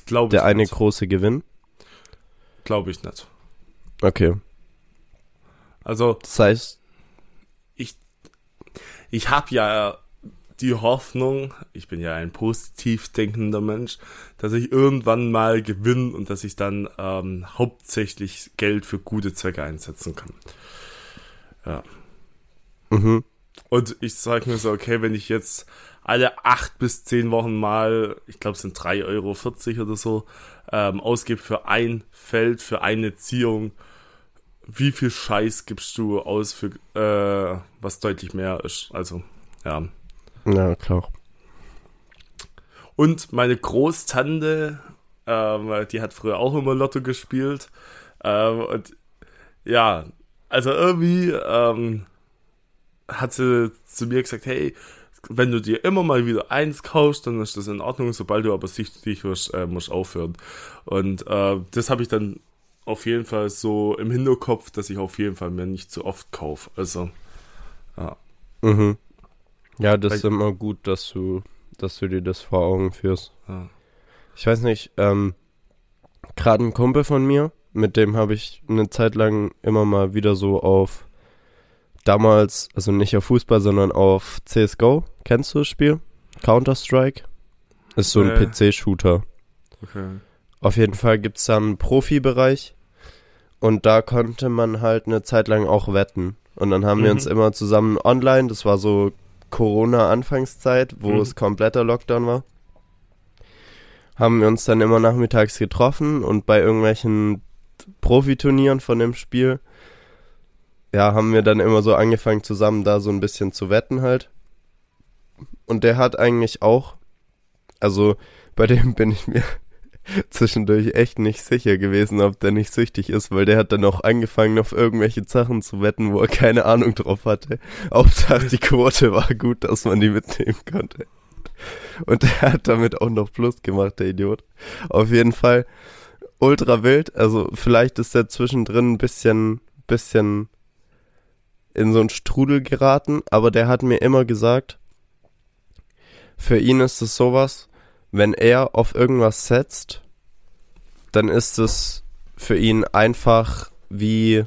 [SPEAKER 2] Glaube ich
[SPEAKER 3] Der eine
[SPEAKER 2] nicht.
[SPEAKER 3] große Gewinn?
[SPEAKER 2] Glaube ich nicht.
[SPEAKER 3] Okay.
[SPEAKER 2] Also
[SPEAKER 3] Das heißt,
[SPEAKER 2] ich habe ja die Hoffnung, ich bin ja ein positiv denkender Mensch, dass ich irgendwann mal gewinne und dass ich dann ähm, hauptsächlich Geld für gute Zwecke einsetzen kann. Ja.
[SPEAKER 3] mhm.
[SPEAKER 2] Und ich sage mir so, okay, wenn ich jetzt alle acht bis zehn Wochen mal, ich glaube es sind 3,40 Euro oder so, ähm, ausgebe für ein Feld, für eine Ziehung, wie viel Scheiß gibst du aus für äh, was deutlich mehr ist? Also, ja.
[SPEAKER 3] Ja, klar.
[SPEAKER 2] Und meine Großtante, ähm, die hat früher auch immer Lotto gespielt. Ähm, und ja, also irgendwie ähm, hat sie zu mir gesagt, hey, wenn du dir immer mal wieder eins kaufst, dann ist das in Ordnung. Sobald du aber süchtig wirst, äh, musst du aufhören. Und äh, das habe ich dann auf jeden Fall so im Hinterkopf, dass ich auf jeden Fall mir nicht zu oft kaufe. Also, ja.
[SPEAKER 3] Mhm. Ja, das
[SPEAKER 2] Weil-
[SPEAKER 3] ist immer gut, dass du, dass du dir das vor Augen führst.
[SPEAKER 2] ja.
[SPEAKER 3] Ich weiß nicht, ähm, gerade ein Kumpel von mir, mit dem habe ich eine Zeit lang immer mal wieder so auf damals, also nicht auf Fußball, sondern auf CSGO. Kennst du das Spiel? Counter-Strike? Ist so ein
[SPEAKER 2] Nee.
[SPEAKER 3] PC-Shooter.
[SPEAKER 2] Okay.
[SPEAKER 3] Auf jeden Fall gibt's da einen Profibereich und da konnte man halt eine Zeit lang auch wetten. Und dann haben wir
[SPEAKER 2] Mhm.
[SPEAKER 3] uns immer zusammen online, das war so Corona-Anfangszeit, wo
[SPEAKER 2] Mhm.
[SPEAKER 3] es kompletter Lockdown war, haben wir uns dann immer nachmittags getroffen und bei irgendwelchen Profiturnieren von dem Spiel, ja, haben wir dann immer so angefangen zusammen da so ein bisschen zu wetten halt. Und der hat eigentlich auch, also bei dem bin ich mir zwischendurch echt nicht sicher gewesen, ob der nicht süchtig ist, weil der hat dann auch angefangen, auf irgendwelche Sachen zu wetten, wo er keine Ahnung drauf hatte. Hauptsache die Quote war gut, dass man die mitnehmen konnte. Und der hat damit auch noch Plus gemacht, der Idiot. Auf jeden Fall ultra wild. Also vielleicht ist er zwischendrin ein bisschen, bisschen in so einen Strudel geraten, aber der hat mir immer gesagt, für ihn ist es sowas, wenn er auf irgendwas setzt, dann ist es für ihn einfach wie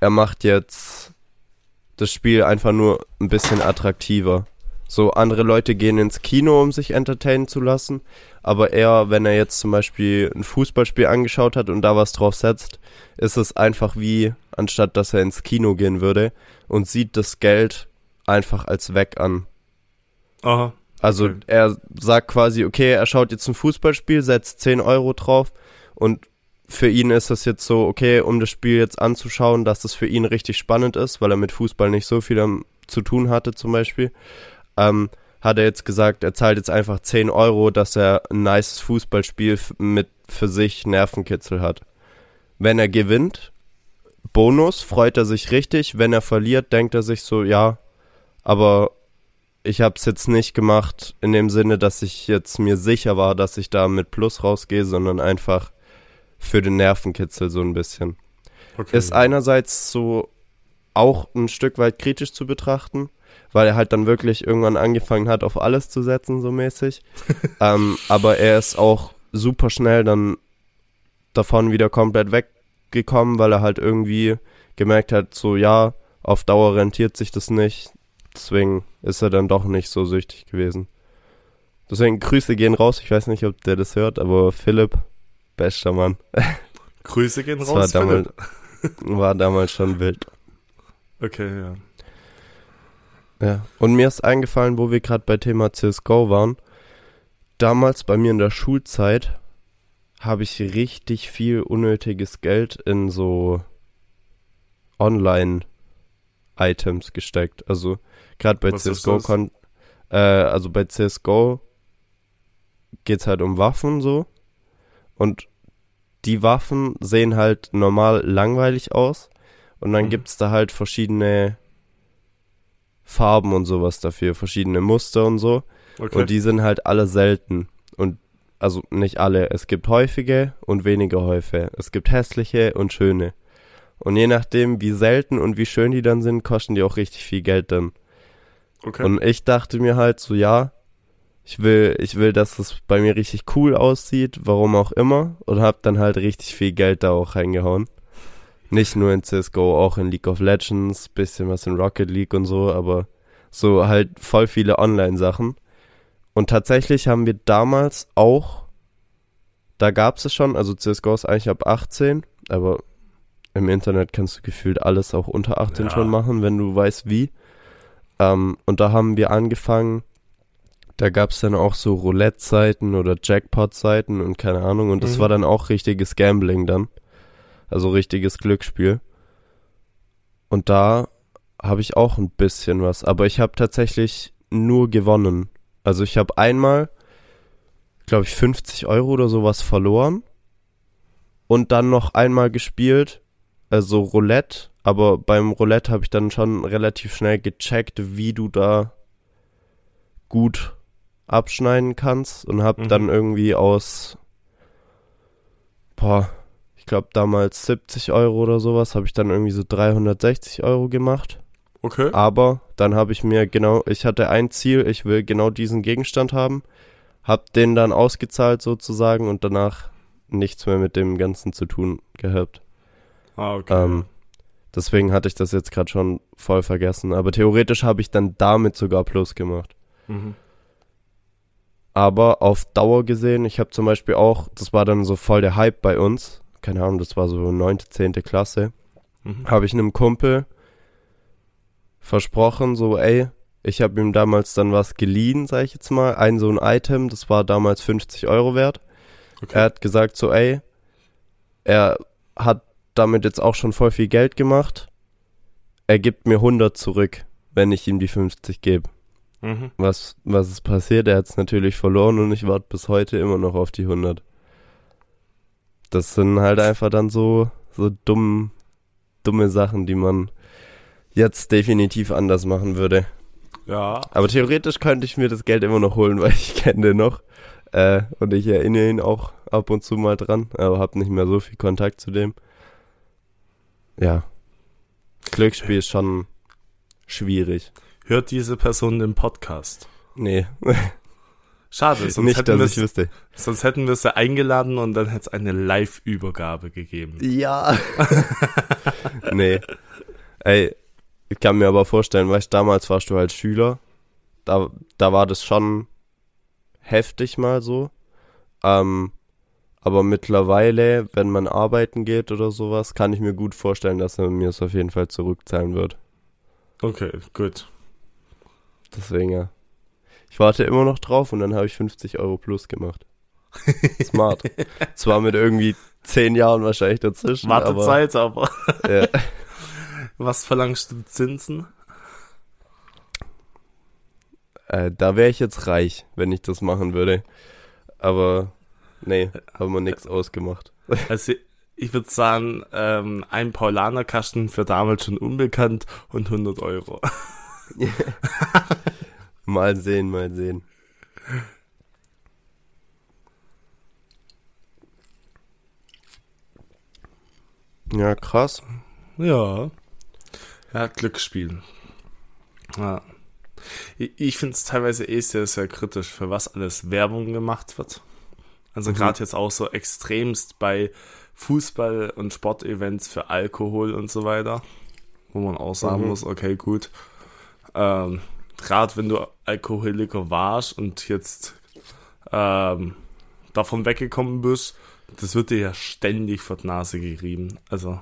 [SPEAKER 3] er macht jetzt das Spiel einfach nur ein bisschen attraktiver. So andere Leute gehen ins Kino, um sich entertainen zu lassen, aber er, wenn er jetzt zum Beispiel ein Fußballspiel angeschaut hat und da was drauf setzt, ist es einfach wie, anstatt dass er ins Kino gehen würde und sieht das Geld einfach als weg an.
[SPEAKER 2] Aha.
[SPEAKER 3] Also
[SPEAKER 2] Okay.
[SPEAKER 3] er sagt quasi, okay, er schaut jetzt ein Fußballspiel, setzt 10 Euro drauf und für ihn ist das jetzt so, okay, um das Spiel jetzt anzuschauen, dass das für ihn richtig spannend ist, weil er mit Fußball nicht so viel zu tun hatte zum Beispiel, ähm, hat er jetzt gesagt, er zahlt jetzt einfach 10 Euro, dass er ein nices Fußballspiel mit für sich Nervenkitzel hat. Wenn er gewinnt, Bonus, freut er sich richtig. Wenn er verliert, denkt er sich so, ja, aber ich habe es jetzt nicht gemacht in dem Sinne, dass ich jetzt mir sicher war, dass ich da mit Plus rausgehe, sondern einfach für den Nervenkitzel so ein bisschen. Okay. Ist einerseits so auch ein Stück weit kritisch zu betrachten, weil er halt dann wirklich irgendwann angefangen hat, auf alles zu setzen, so mäßig. ähm, aber er ist auch super schnell dann davon wieder komplett weggekommen, weil er halt irgendwie gemerkt hat, so ja, auf Dauer rentiert sich das nicht. Deswegen ist er dann doch nicht so süchtig gewesen. Deswegen Grüße gehen raus. Ich weiß nicht, ob der das hört, aber Philipp, bester Mann.
[SPEAKER 2] Grüße gehen raus.
[SPEAKER 3] War damals, war damals schon wild.
[SPEAKER 2] Okay, ja.
[SPEAKER 3] Ja, und mir ist eingefallen, wo wir gerade bei Thema CSGO waren. Damals bei mir in der Schulzeit habe ich richtig viel unnötiges Geld in so Online-Items gesteckt. Also gerade bei Was CSGO kon äh, also bei CSGO geht's halt um Waffen so. Und die Waffen sehen halt normal langweilig aus. Und dann mhm. gibt's da halt verschiedene Farben und sowas dafür, verschiedene Muster und so. Okay. Und die sind halt alle selten. Und also nicht alle. Es gibt häufige und weniger häufige. Es gibt hässliche und schöne. Und je nachdem, wie selten und wie schön die dann sind, kosten die auch richtig viel Geld dann. Okay. Und ich dachte mir halt so, ja, ich will, ich will, dass es bei mir richtig cool aussieht, warum auch immer. Und hab dann halt richtig viel Geld da auch reingehauen. Nicht nur in CSGO, auch in League of Legends, bisschen was in Rocket League und so, aber so halt voll viele Online-Sachen. Und tatsächlich haben wir damals auch, da gab es schon, also CSGO ist eigentlich ab 18, aber im Internet kannst du gefühlt alles auch unter 18 ja. schon machen, wenn du weißt wie. Ähm, und da haben wir angefangen, da gab es dann auch so Roulette-Seiten oder Jackpot-Seiten und keine Ahnung. Und das mhm. war dann auch richtiges Gambling dann. Also richtiges Glücksspiel. Und da habe ich auch ein bisschen was. Aber ich habe tatsächlich nur gewonnen. Also ich habe einmal, glaube ich, 50 Euro oder sowas verloren. Und dann noch einmal gespielt. Also Roulette. Aber beim Roulette habe ich dann schon relativ schnell gecheckt, wie du da gut abschneiden kannst. Und habe mhm. dann irgendwie aus, boah, ich glaube damals 70 Euro oder sowas, habe ich dann irgendwie so 360 Euro gemacht.
[SPEAKER 2] Okay.
[SPEAKER 3] Aber dann habe ich mir genau, ich hatte ein Ziel, ich will genau diesen Gegenstand haben, hab den dann ausgezahlt sozusagen und danach nichts mehr mit dem Ganzen zu tun gehabt.
[SPEAKER 2] Ah, okay.
[SPEAKER 3] Ähm, deswegen hatte ich das jetzt gerade schon voll vergessen. Aber theoretisch habe ich dann damit sogar Plus gemacht. Mhm. Aber auf Dauer gesehen, ich habe zum Beispiel auch, das war dann so voll der Hype bei uns, keine Ahnung, das war so neunte, zehnte Klasse, mhm. habe ich einem Kumpel versprochen, so, ey, ich habe ihm damals dann was geliehen, sag ich jetzt mal, ein so ein Item, das war damals 50 Euro wert. Okay. Er hat gesagt, so, ey, er hat damit jetzt auch schon voll viel Geld gemacht. Er gibt mir 100 zurück, wenn ich ihm die 50 gebe. Mhm. Was, was ist passiert? Er hat es natürlich verloren und ich warte bis heute immer noch auf die 100 das sind halt einfach dann so, so dumm, dumme Sachen, die man jetzt definitiv anders machen würde.
[SPEAKER 2] Ja.
[SPEAKER 3] Aber theoretisch könnte ich mir das Geld immer noch holen, weil ich kenne den noch. Äh, und ich erinnere ihn auch ab und zu mal dran, aber habe nicht mehr so viel Kontakt zu dem. Ja. Glücksspiel ist schon schwierig.
[SPEAKER 2] Hört diese Person den Podcast?
[SPEAKER 3] Nee.
[SPEAKER 2] Schade,
[SPEAKER 3] sonst Nicht, hätten dass ich wüsste.
[SPEAKER 2] Sonst hätten wir sie eingeladen und dann hätte es eine Live-Übergabe gegeben.
[SPEAKER 3] Ja. nee. Ey, ich kann mir aber vorstellen, weißt damals warst du als Schüler. Da, da war das schon heftig mal so. Ähm, aber mittlerweile, wenn man arbeiten geht oder sowas, kann ich mir gut vorstellen, dass er mir es auf jeden Fall zurückzahlen wird.
[SPEAKER 2] Okay, gut.
[SPEAKER 3] Deswegen ja. Ich warte immer noch drauf und dann habe ich 50 Euro plus gemacht. Smart. Zwar mit irgendwie zehn Jahren wahrscheinlich dazwischen.
[SPEAKER 2] Wartezeit, aber.
[SPEAKER 3] Aber, ja.
[SPEAKER 2] Was verlangst du Zinsen?
[SPEAKER 3] Äh, da wäre ich jetzt reich, wenn ich das machen würde. Aber nee, haben wir nichts ausgemacht.
[SPEAKER 2] Also ich würde sagen, ähm, ein Paulanerkasten für damals schon unbekannt und 100 Euro.
[SPEAKER 3] Mal sehen, mal sehen. Ja, krass.
[SPEAKER 2] Ja. Ja, Glücksspiel. Ja. Ich, ich finde es teilweise eh sehr, sehr kritisch, für was alles Werbung gemacht wird. Also
[SPEAKER 3] Mhm.
[SPEAKER 2] gerade jetzt auch so extremst bei Fußball- und Sportevents für Alkohol und so weiter, wo man auch sagen
[SPEAKER 3] Mhm.
[SPEAKER 2] muss, okay, gut. Ähm, gerade wenn du Alkoholiker warst und jetzt ähm, davon weggekommen bist, das wird dir ja ständig vor die Nase gerieben. Also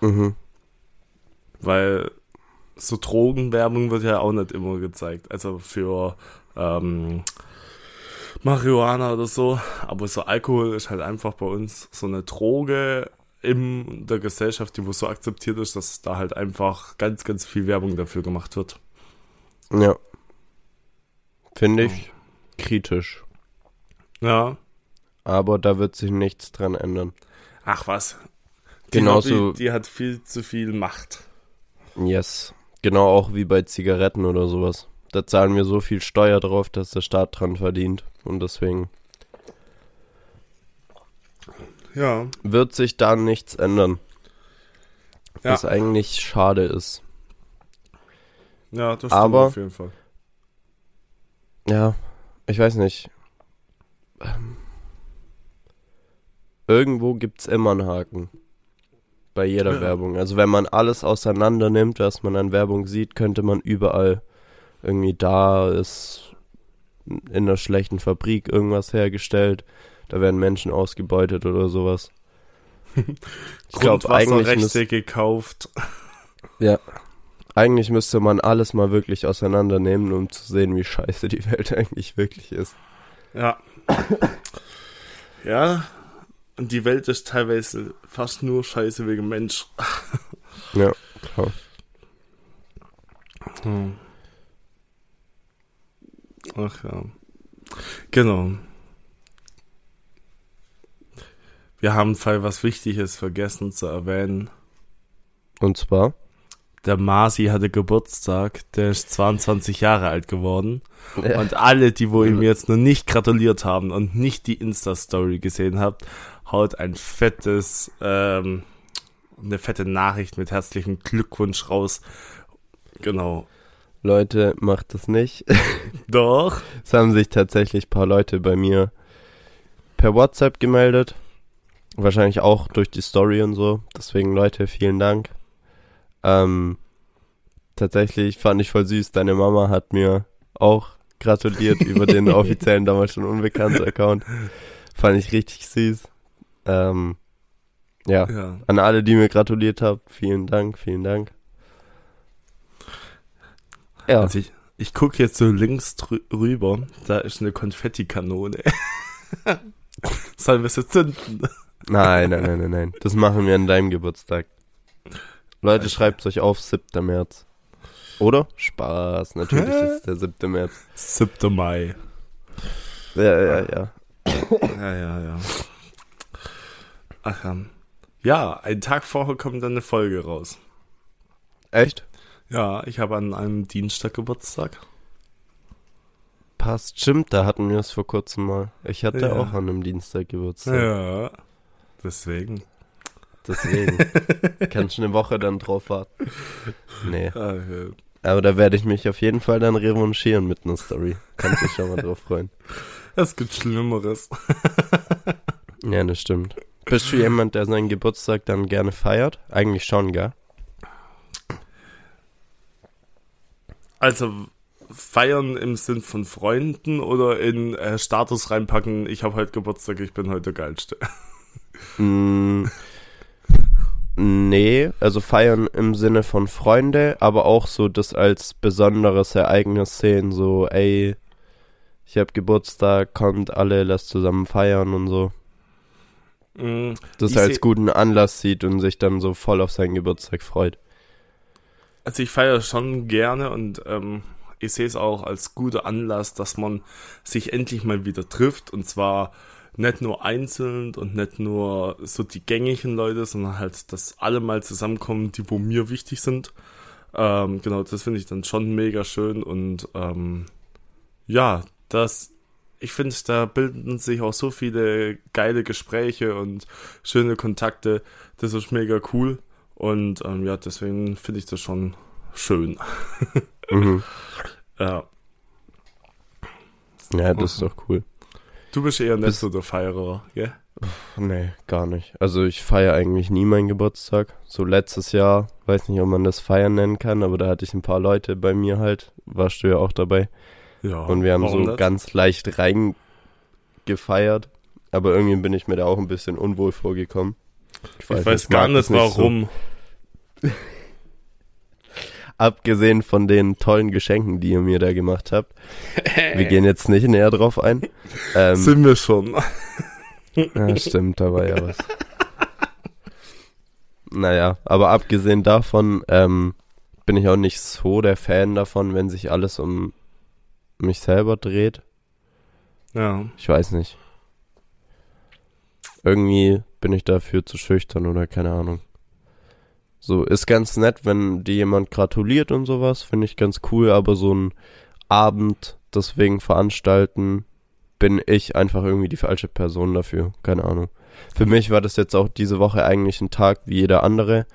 [SPEAKER 3] Mhm.
[SPEAKER 2] weil so Drogenwerbung wird ja auch nicht immer gezeigt. Also für ähm, Marihuana oder so. Aber so Alkohol ist halt einfach bei uns so eine Droge in der Gesellschaft, die wo so akzeptiert ist, dass da halt einfach ganz, ganz viel Werbung dafür gemacht wird.
[SPEAKER 3] Ja. Finde ich kritisch.
[SPEAKER 2] Ja.
[SPEAKER 3] Aber da wird sich nichts dran ändern.
[SPEAKER 2] Ach was. Die
[SPEAKER 3] Genauso-
[SPEAKER 2] Lobby, die hat viel zu viel Macht.
[SPEAKER 3] Yes. Genau auch wie bei Zigaretten oder sowas. Da zahlen wir so viel Steuer drauf, dass der Staat dran verdient. Und deswegen
[SPEAKER 2] Ja.
[SPEAKER 3] wird sich da nichts ändern.
[SPEAKER 2] Ja.
[SPEAKER 3] Was eigentlich schade ist.
[SPEAKER 2] Ja, das stimmt
[SPEAKER 3] Aber-
[SPEAKER 2] auf jeden Fall.
[SPEAKER 3] Ja, ich weiß nicht. Ähm, Irgendwo gibt's immer einen Haken. Bei jeder
[SPEAKER 2] Ja.
[SPEAKER 3] Werbung. Also wenn man alles auseinander nimmt, was man an Werbung sieht, könnte man überall irgendwie da ist in einer schlechten Fabrik irgendwas hergestellt. Da werden Menschen ausgebeutet oder sowas. Ich glaube, eigentlich,
[SPEAKER 2] gekauft.
[SPEAKER 3] ja, eigentlich müsste man alles mal wirklich auseinandernehmen, um zu sehen, wie scheiße die Welt eigentlich wirklich ist.
[SPEAKER 2] Ja. ja. Und die Welt ist teilweise fast nur scheiße wegen Mensch.
[SPEAKER 3] Ja, klar.
[SPEAKER 2] Hm. Ach ja. Genau. Wir haben Fall was Wichtiges vergessen zu erwähnen.
[SPEAKER 3] Und zwar?
[SPEAKER 2] Der Masi hatte Geburtstag, der ist 22 Jahre alt geworden.
[SPEAKER 3] Ja.
[SPEAKER 2] Und alle, die wo ihm jetzt noch nicht gratuliert haben und nicht die Insta-Story gesehen habt, haut ein fettes, ähm, eine fette Nachricht mit herzlichem Glückwunsch raus. Genau.
[SPEAKER 3] Leute, macht das nicht.
[SPEAKER 2] Doch.
[SPEAKER 3] Es haben sich tatsächlich ein paar Leute bei mir per WhatsApp gemeldet. Wahrscheinlich auch durch die Story und so. Deswegen, Leute, vielen Dank. Ähm, tatsächlich fand ich voll süß. Deine Mama hat mir auch gratuliert über den offiziellen, damals schon unbekannten Account. Fand ich richtig süß. Ähm, ja,
[SPEAKER 2] Ja.
[SPEAKER 3] an alle, die mir gratuliert habt, vielen Dank, vielen Dank. Ja,
[SPEAKER 2] Also ich, ich gucke jetzt so links rüber, da ist eine Konfettikanone. Sollen wir sie zünden?
[SPEAKER 3] Nein, nein, nein, nein, nein. Das machen wir an deinem Geburtstag. Leute, schreibt euch auf 7. März. Oder? Spaß, natürlich ist es der 7. März.
[SPEAKER 2] 7. Mai.
[SPEAKER 3] Ja, ja, ja.
[SPEAKER 2] Ja, ja, ja. Ach ja. Ja, einen Tag vorher kommt dann eine Folge raus.
[SPEAKER 3] Echt?
[SPEAKER 2] Ja, ich habe an einem Dienstag Geburtstag.
[SPEAKER 3] Passt, stimmt, da hatten wir es vor kurzem mal. Ich hatte
[SPEAKER 2] Ja.
[SPEAKER 3] auch an einem Dienstag Geburtstag.
[SPEAKER 2] Ja. Deswegen.
[SPEAKER 3] Deswegen. Kannst du eine Woche dann drauf warten. Nee.
[SPEAKER 2] Ah, ja.
[SPEAKER 3] Aber da werde ich mich auf jeden Fall dann revanchieren mit einer Story. Kannst dich schon mal drauf freuen.
[SPEAKER 2] Es gibt Schlimmeres.
[SPEAKER 3] Ja, das stimmt. Bist du jemand, der seinen Geburtstag dann gerne feiert? Eigentlich schon, gell?
[SPEAKER 2] Also feiern im Sinn von Freunden oder in äh, Status reinpacken, ich habe heute Geburtstag, ich bin heute Geilste.
[SPEAKER 3] Mm, nee, also feiern im Sinne von Freunde, aber auch so das als besonderes Ereignis sehen, so, ey, ich habe Geburtstag, kommt alle, lasst zusammen feiern und so.
[SPEAKER 2] Mm,
[SPEAKER 3] Das als guten Anlass sieht und sich dann so voll auf seinen Geburtstag freut.
[SPEAKER 2] Also ich feiere schon gerne und ähm, ich sehe es auch als guter Anlass, dass man sich endlich mal wieder trifft und zwar nicht nur einzeln und nicht nur so die gängigen Leute, sondern halt, dass alle mal zusammenkommen, die wo mir wichtig sind. Ähm, genau, das finde ich dann schon mega schön und ähm, ja, das, ich finde, da bilden sich auch so viele geile Gespräche und schöne Kontakte. Das ist mega cool. Und ähm, ja, deswegen finde ich das schon schön.
[SPEAKER 3] Mhm.
[SPEAKER 2] Ja.
[SPEAKER 3] Ja, das ist doch cool.
[SPEAKER 2] Du bist eher nicht so der Feierer, gell?
[SPEAKER 3] Nee, gar nicht. Also ich feiere eigentlich nie meinen Geburtstag. So letztes Jahr, weiß nicht, ob man das feiern nennen kann, aber da hatte ich ein paar Leute bei mir halt. Warst du ja auch dabei.
[SPEAKER 2] Ja.
[SPEAKER 3] Und wir haben so
[SPEAKER 2] nicht?
[SPEAKER 3] ganz leicht rein gefeiert. Aber irgendwie bin ich mir da auch ein bisschen unwohl vorgekommen.
[SPEAKER 2] Ich weiß, gar
[SPEAKER 3] mag das
[SPEAKER 2] nicht,
[SPEAKER 3] so.
[SPEAKER 2] warum.
[SPEAKER 3] Abgesehen von den tollen Geschenken, die ihr mir da gemacht habt. Wir gehen jetzt nicht näher drauf ein. Ähm,
[SPEAKER 2] Sind wir schon.
[SPEAKER 3] Ja, stimmt, da war ja was. Naja, aber abgesehen davon ähm, bin ich auch nicht so der Fan davon, wenn sich alles um mich selber dreht.
[SPEAKER 2] Ja.
[SPEAKER 3] Ich weiß nicht. Irgendwie bin ich dafür zu schüchtern oder keine Ahnung. So, ist ganz nett, wenn dir jemand gratuliert und sowas, finde ich ganz cool, aber so ein Abend deswegen veranstalten, bin ich einfach irgendwie die falsche Person dafür. Keine Ahnung. Für mich war das jetzt auch diese Woche eigentlich ein Tag wie jeder andere,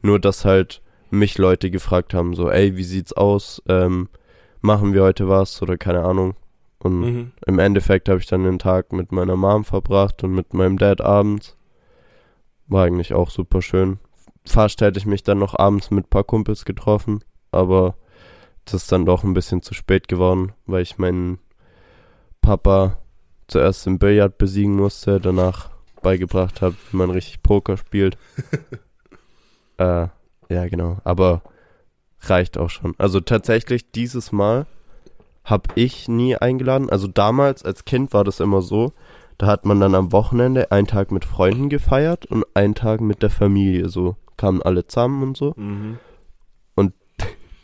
[SPEAKER 3] nur dass halt mich Leute gefragt haben, so, ey, wie sieht's aus? Ähm, machen wir heute was oder keine Ahnung. Und
[SPEAKER 2] Mhm.
[SPEAKER 3] im Endeffekt habe ich dann den Tag mit meiner Mom verbracht und mit meinem Dad abends. War eigentlich auch super schön. Fast hätte ich mich dann noch abends mit ein paar Kumpels getroffen, aber das ist dann doch ein bisschen zu spät geworden, weil ich meinen Papa zuerst im Billard besiegen musste, danach beigebracht habe, wie man richtig Poker spielt. äh, ja, genau. Aber reicht auch schon. Also tatsächlich dieses Mal habe ich nie eingeladen. Also damals als Kind war das immer so. Da hat man dann am Wochenende einen Tag mit Freunden gefeiert und einen Tag mit der Familie. So kamen alle zusammen und so.
[SPEAKER 2] Mhm.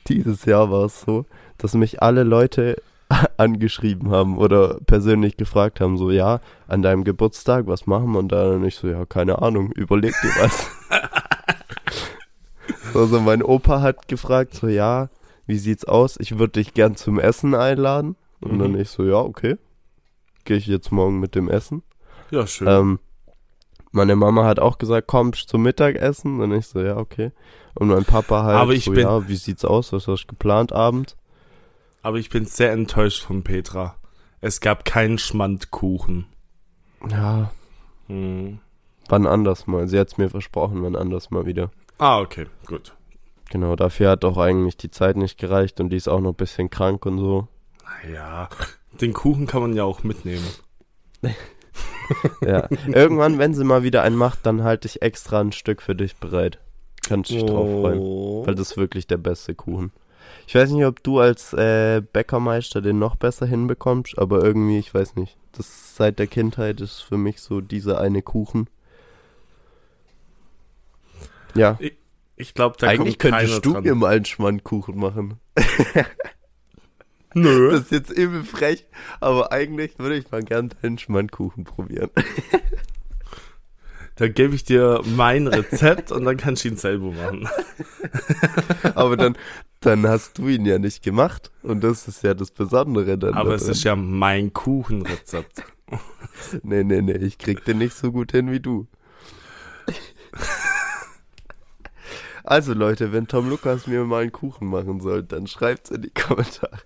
[SPEAKER 3] Dieses Jahr war es so, dass mich alle Leute angeschrieben haben oder persönlich gefragt haben, so ja, an deinem Geburtstag, was machen wir? Und dann ich so, ja, keine Ahnung, überleg dir was. also mein Opa hat gefragt, so ja, wie sieht's aus? Ich würde dich gern zum Essen einladen. Und
[SPEAKER 2] Mhm.
[SPEAKER 3] dann ich so, ja, okay. Gehe ich jetzt morgen mit dem Essen.
[SPEAKER 2] Ja, schön.
[SPEAKER 3] Ähm, meine Mama hat auch gesagt, komm zum Mittagessen. Und ich so, ja, okay. Und mein Papa halt
[SPEAKER 2] Aber ich
[SPEAKER 3] so,
[SPEAKER 2] bin-
[SPEAKER 3] ja, wie sieht's aus? Was hast du geplant abends?
[SPEAKER 2] Aber ich bin sehr enttäuscht von Petra. Es gab keinen Schmandkuchen.
[SPEAKER 3] Ja,
[SPEAKER 2] Mhm.
[SPEAKER 3] wann anders mal. Sie hat's mir versprochen, wann anders mal wieder.
[SPEAKER 2] Ah, okay, gut.
[SPEAKER 3] Genau, dafür hat auch eigentlich die Zeit nicht gereicht und die ist auch noch ein bisschen krank und so.
[SPEAKER 2] Naja, den Kuchen kann man ja auch mitnehmen.
[SPEAKER 3] Ja. Irgendwann, wenn sie mal wieder einen macht, dann halte ich extra ein Stück für dich bereit. Kannst dich drauf freuen.
[SPEAKER 2] Oh.
[SPEAKER 3] Weil das ist wirklich der beste Kuchen. Ich weiß nicht, ob du als äh, Bäckermeister den noch besser hinbekommst, aber irgendwie, ich weiß nicht. Das seit der Kindheit ist für mich so dieser eine Kuchen. Ja,
[SPEAKER 2] Ich glaube, da
[SPEAKER 3] eigentlich
[SPEAKER 2] kommt
[SPEAKER 3] könntest du
[SPEAKER 2] dran.
[SPEAKER 3] mir mal einen Schmandkuchen machen.
[SPEAKER 2] Nö.
[SPEAKER 3] Das ist jetzt übel frech, aber eigentlich würde ich mal gern deinen Schmandkuchen probieren.
[SPEAKER 2] Da gebe ich dir mein Rezept und dann kannst du ihn selber machen.
[SPEAKER 3] Aber dann, dann hast du ihn ja nicht gemacht und das ist ja das Besondere dann.
[SPEAKER 2] Aber
[SPEAKER 3] da
[SPEAKER 2] es ist ja mein Kuchenrezept.
[SPEAKER 3] Nee, nee, nee, ich krieg den nicht so gut hin wie du. Also Leute, wenn Tom Lukas mir mal einen Kuchen machen soll, dann schreibt's in die Kommentare.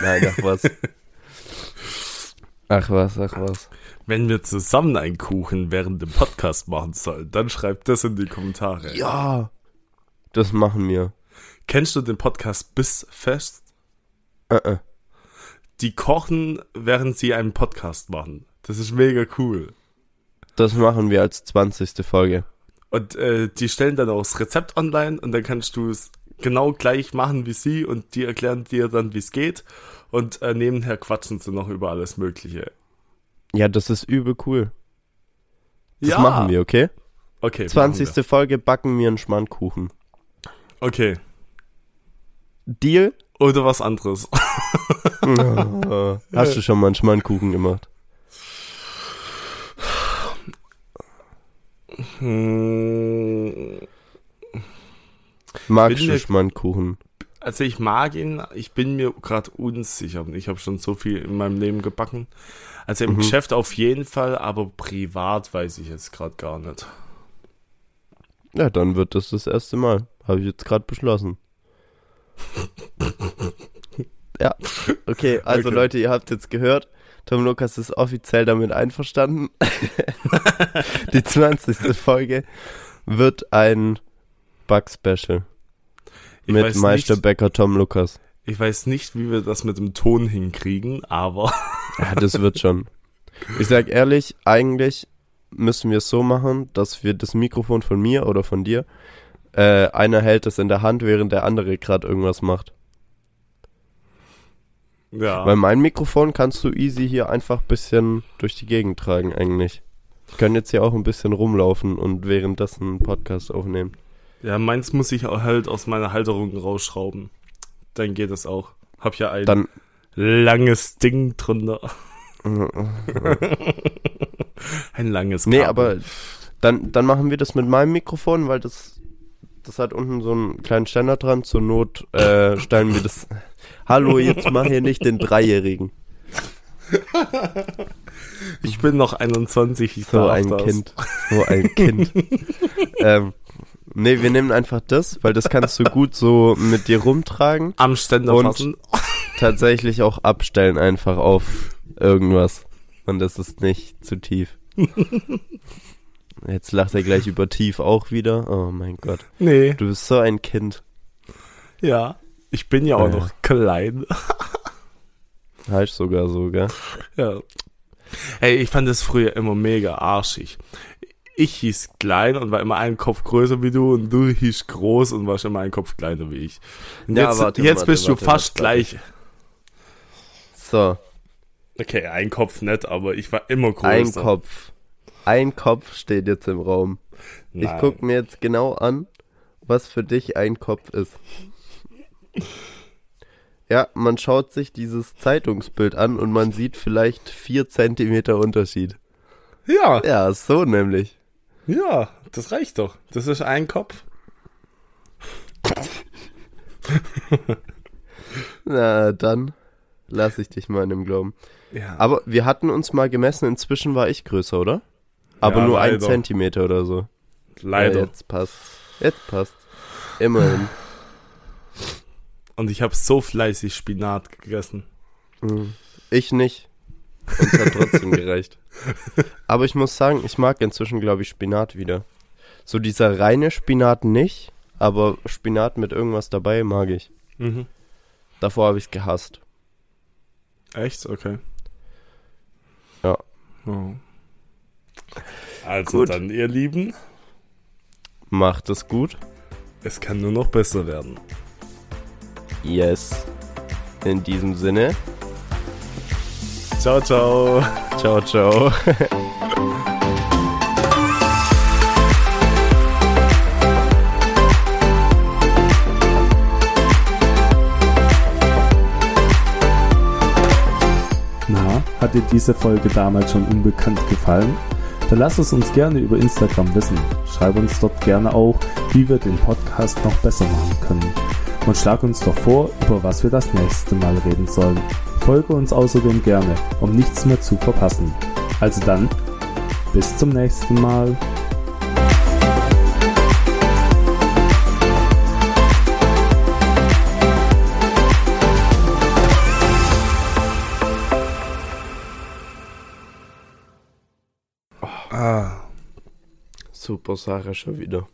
[SPEAKER 3] Nein, ach was. Ach was, ach was.
[SPEAKER 2] Wenn wir zusammen einen Kuchen während dem Podcast machen sollen, dann schreibt das in die Kommentare.
[SPEAKER 3] Ja, das machen wir.
[SPEAKER 2] Kennst du den Podcast Bissfest?
[SPEAKER 3] Äh, äh.
[SPEAKER 2] Die kochen, während sie einen Podcast machen. Das ist mega cool.
[SPEAKER 3] Das machen wir als 20. Folge.
[SPEAKER 2] Und äh, die stellen dann auch das Rezept online und dann kannst du es genau gleich machen wie sie und die erklären dir dann, wie es geht. Und äh, nebenher quatschen sie noch über alles Mögliche.
[SPEAKER 3] Ja, das ist übel cool. Das
[SPEAKER 2] ja.
[SPEAKER 3] machen wir, okay?
[SPEAKER 2] Okay.
[SPEAKER 3] 20. Folge backen wir einen Schmandkuchen.
[SPEAKER 2] Okay.
[SPEAKER 3] Deal?
[SPEAKER 2] Oder was anderes.
[SPEAKER 3] Oh, Hast du schon mal einen Schmandkuchen gemacht?
[SPEAKER 2] Hm, Mir-
[SPEAKER 3] Schmandkuchen?
[SPEAKER 2] Also ich mag ihn, ich bin mir gerade unsicher. Ich habe schon so viel in meinem Leben gebacken. Also im
[SPEAKER 3] Mhm.
[SPEAKER 2] Geschäft auf jeden Fall, aber privat weiß ich jetzt gerade gar nicht.
[SPEAKER 3] Ja, dann wird das das erste Mal. Habe ich jetzt gerade beschlossen. ja, okay, also
[SPEAKER 2] Okay.
[SPEAKER 3] Leute, ihr habt jetzt gehört, Tom Lukas ist offiziell damit einverstanden. Die 20. Folge wird ein Bug-Special
[SPEAKER 2] Ich
[SPEAKER 3] mit
[SPEAKER 2] weiß, nicht,
[SPEAKER 3] Meisterbäcker Tom Lukas.
[SPEAKER 2] ich weiß nicht, wie wir das mit dem Ton hinkriegen, aber
[SPEAKER 3] Ja, das wird schon. Ich sag ehrlich, eigentlich müssen wir es so machen, dass wir das Mikrofon von mir oder von dir, äh, einer hält es in der Hand, während der andere gerade irgendwas macht.
[SPEAKER 2] ja.
[SPEAKER 3] Weil mein Mikrofon kannst du easy hier einfach ein bisschen durch die Gegend tragen eigentlich. Ich kann jetzt hier auch ein bisschen rumlaufen und währenddessen einen Podcast aufnehmen.
[SPEAKER 2] Ja, meins muss ich auch halt aus meiner Halterung rausschrauben. Dann geht es auch. Hab ja ein
[SPEAKER 3] Dann
[SPEAKER 2] langes Ding drunter. Ein langes
[SPEAKER 3] Nee,
[SPEAKER 2] Kabel.
[SPEAKER 3] aber dann, dann machen wir das mit meinem Mikrofon, weil das, das hat unten so einen kleinen Ständer dran. Zur Not äh, stellen wir das. Hallo, jetzt mach hier nicht den Dreijährigen.
[SPEAKER 2] Ich bin noch 21, ich
[SPEAKER 3] So ein
[SPEAKER 2] das.
[SPEAKER 3] Kind. So ein Kind. ähm, nee, wir nehmen einfach das, weil das kannst du gut so mit dir rumtragen.
[SPEAKER 2] Am Ständer
[SPEAKER 3] Und-
[SPEAKER 2] fassen.
[SPEAKER 3] Tatsächlich auch abstellen einfach auf irgendwas. Und das ist nicht zu tief. Jetzt lacht er gleich über tief auch wieder. Oh mein Gott.
[SPEAKER 2] Nee,
[SPEAKER 3] Du bist so ein Kind.
[SPEAKER 2] ja. Ich bin ja auch
[SPEAKER 3] Ja.
[SPEAKER 2] noch klein.
[SPEAKER 3] Heißt sogar so, gell?
[SPEAKER 2] Ja. Hey, ich fand das früher immer mega arschig. Ich hieß klein und war immer einen Kopf größer wie du und du hieß groß und warst immer einen Kopf kleiner wie ich. Und
[SPEAKER 3] Ja,
[SPEAKER 2] jetzt,
[SPEAKER 3] warte,
[SPEAKER 2] jetzt
[SPEAKER 3] warte,
[SPEAKER 2] bist
[SPEAKER 3] warte,
[SPEAKER 2] du fast gleich.
[SPEAKER 3] So,
[SPEAKER 2] Okay, ein Kopf nicht, aber ich war immer größer.
[SPEAKER 3] ein Kopf. Ein Kopf steht jetzt im Raum. Ich
[SPEAKER 2] Nein.
[SPEAKER 3] guck mir jetzt genau an, was für dich ein Kopf ist. Ja, man schaut sich dieses Zeitungsbild an und man sieht vielleicht vier Zentimeter Unterschied.
[SPEAKER 2] Ja,
[SPEAKER 3] Ja, so nämlich.
[SPEAKER 2] Ja, das reicht doch. Das ist ein Kopf.
[SPEAKER 3] Na, dann lass ich dich mal in dem Glauben.
[SPEAKER 2] Ja.
[SPEAKER 3] Aber wir hatten uns mal gemessen, inzwischen war ich größer, oder? Aber
[SPEAKER 2] Ja,
[SPEAKER 3] nur ein
[SPEAKER 2] leider.
[SPEAKER 3] Zentimeter oder so.
[SPEAKER 2] Leider.
[SPEAKER 3] Ja, jetzt passt. Jetzt passt. Immerhin.
[SPEAKER 2] Und ich habe so fleißig Spinat gegessen.
[SPEAKER 3] Mhm. Ich nicht. Uns hat trotzdem gereicht. Aber ich muss sagen, ich mag inzwischen, glaube ich, Spinat wieder. So dieser reine Spinat nicht, aber Spinat mit irgendwas dabei mag ich.
[SPEAKER 2] Mhm.
[SPEAKER 3] Davor habe ich es gehasst.
[SPEAKER 2] Echt? Okay.
[SPEAKER 3] Ja.
[SPEAKER 2] Oh. Also
[SPEAKER 3] Gut.
[SPEAKER 2] dann, ihr Lieben,
[SPEAKER 3] Macht es gut.
[SPEAKER 2] es kann nur noch besser werden.
[SPEAKER 3] Yes. In diesem Sinne.
[SPEAKER 2] Ciao, ciao.
[SPEAKER 3] Ciao, ciao.
[SPEAKER 1] Na, hat dir diese Folge damals schon unbekannt gefallen? Dann lass es uns gerne über Instagram wissen. Schreib uns dort gerne auch, wie wir den Podcast noch besser machen können. Und schlag uns doch vor, über was wir das nächste Mal reden sollen. Folge uns außerdem gerne, um nichts mehr zu verpassen. Also dann, bis zum nächsten Mal.
[SPEAKER 2] Ah.
[SPEAKER 3] Super Sache schon wieder.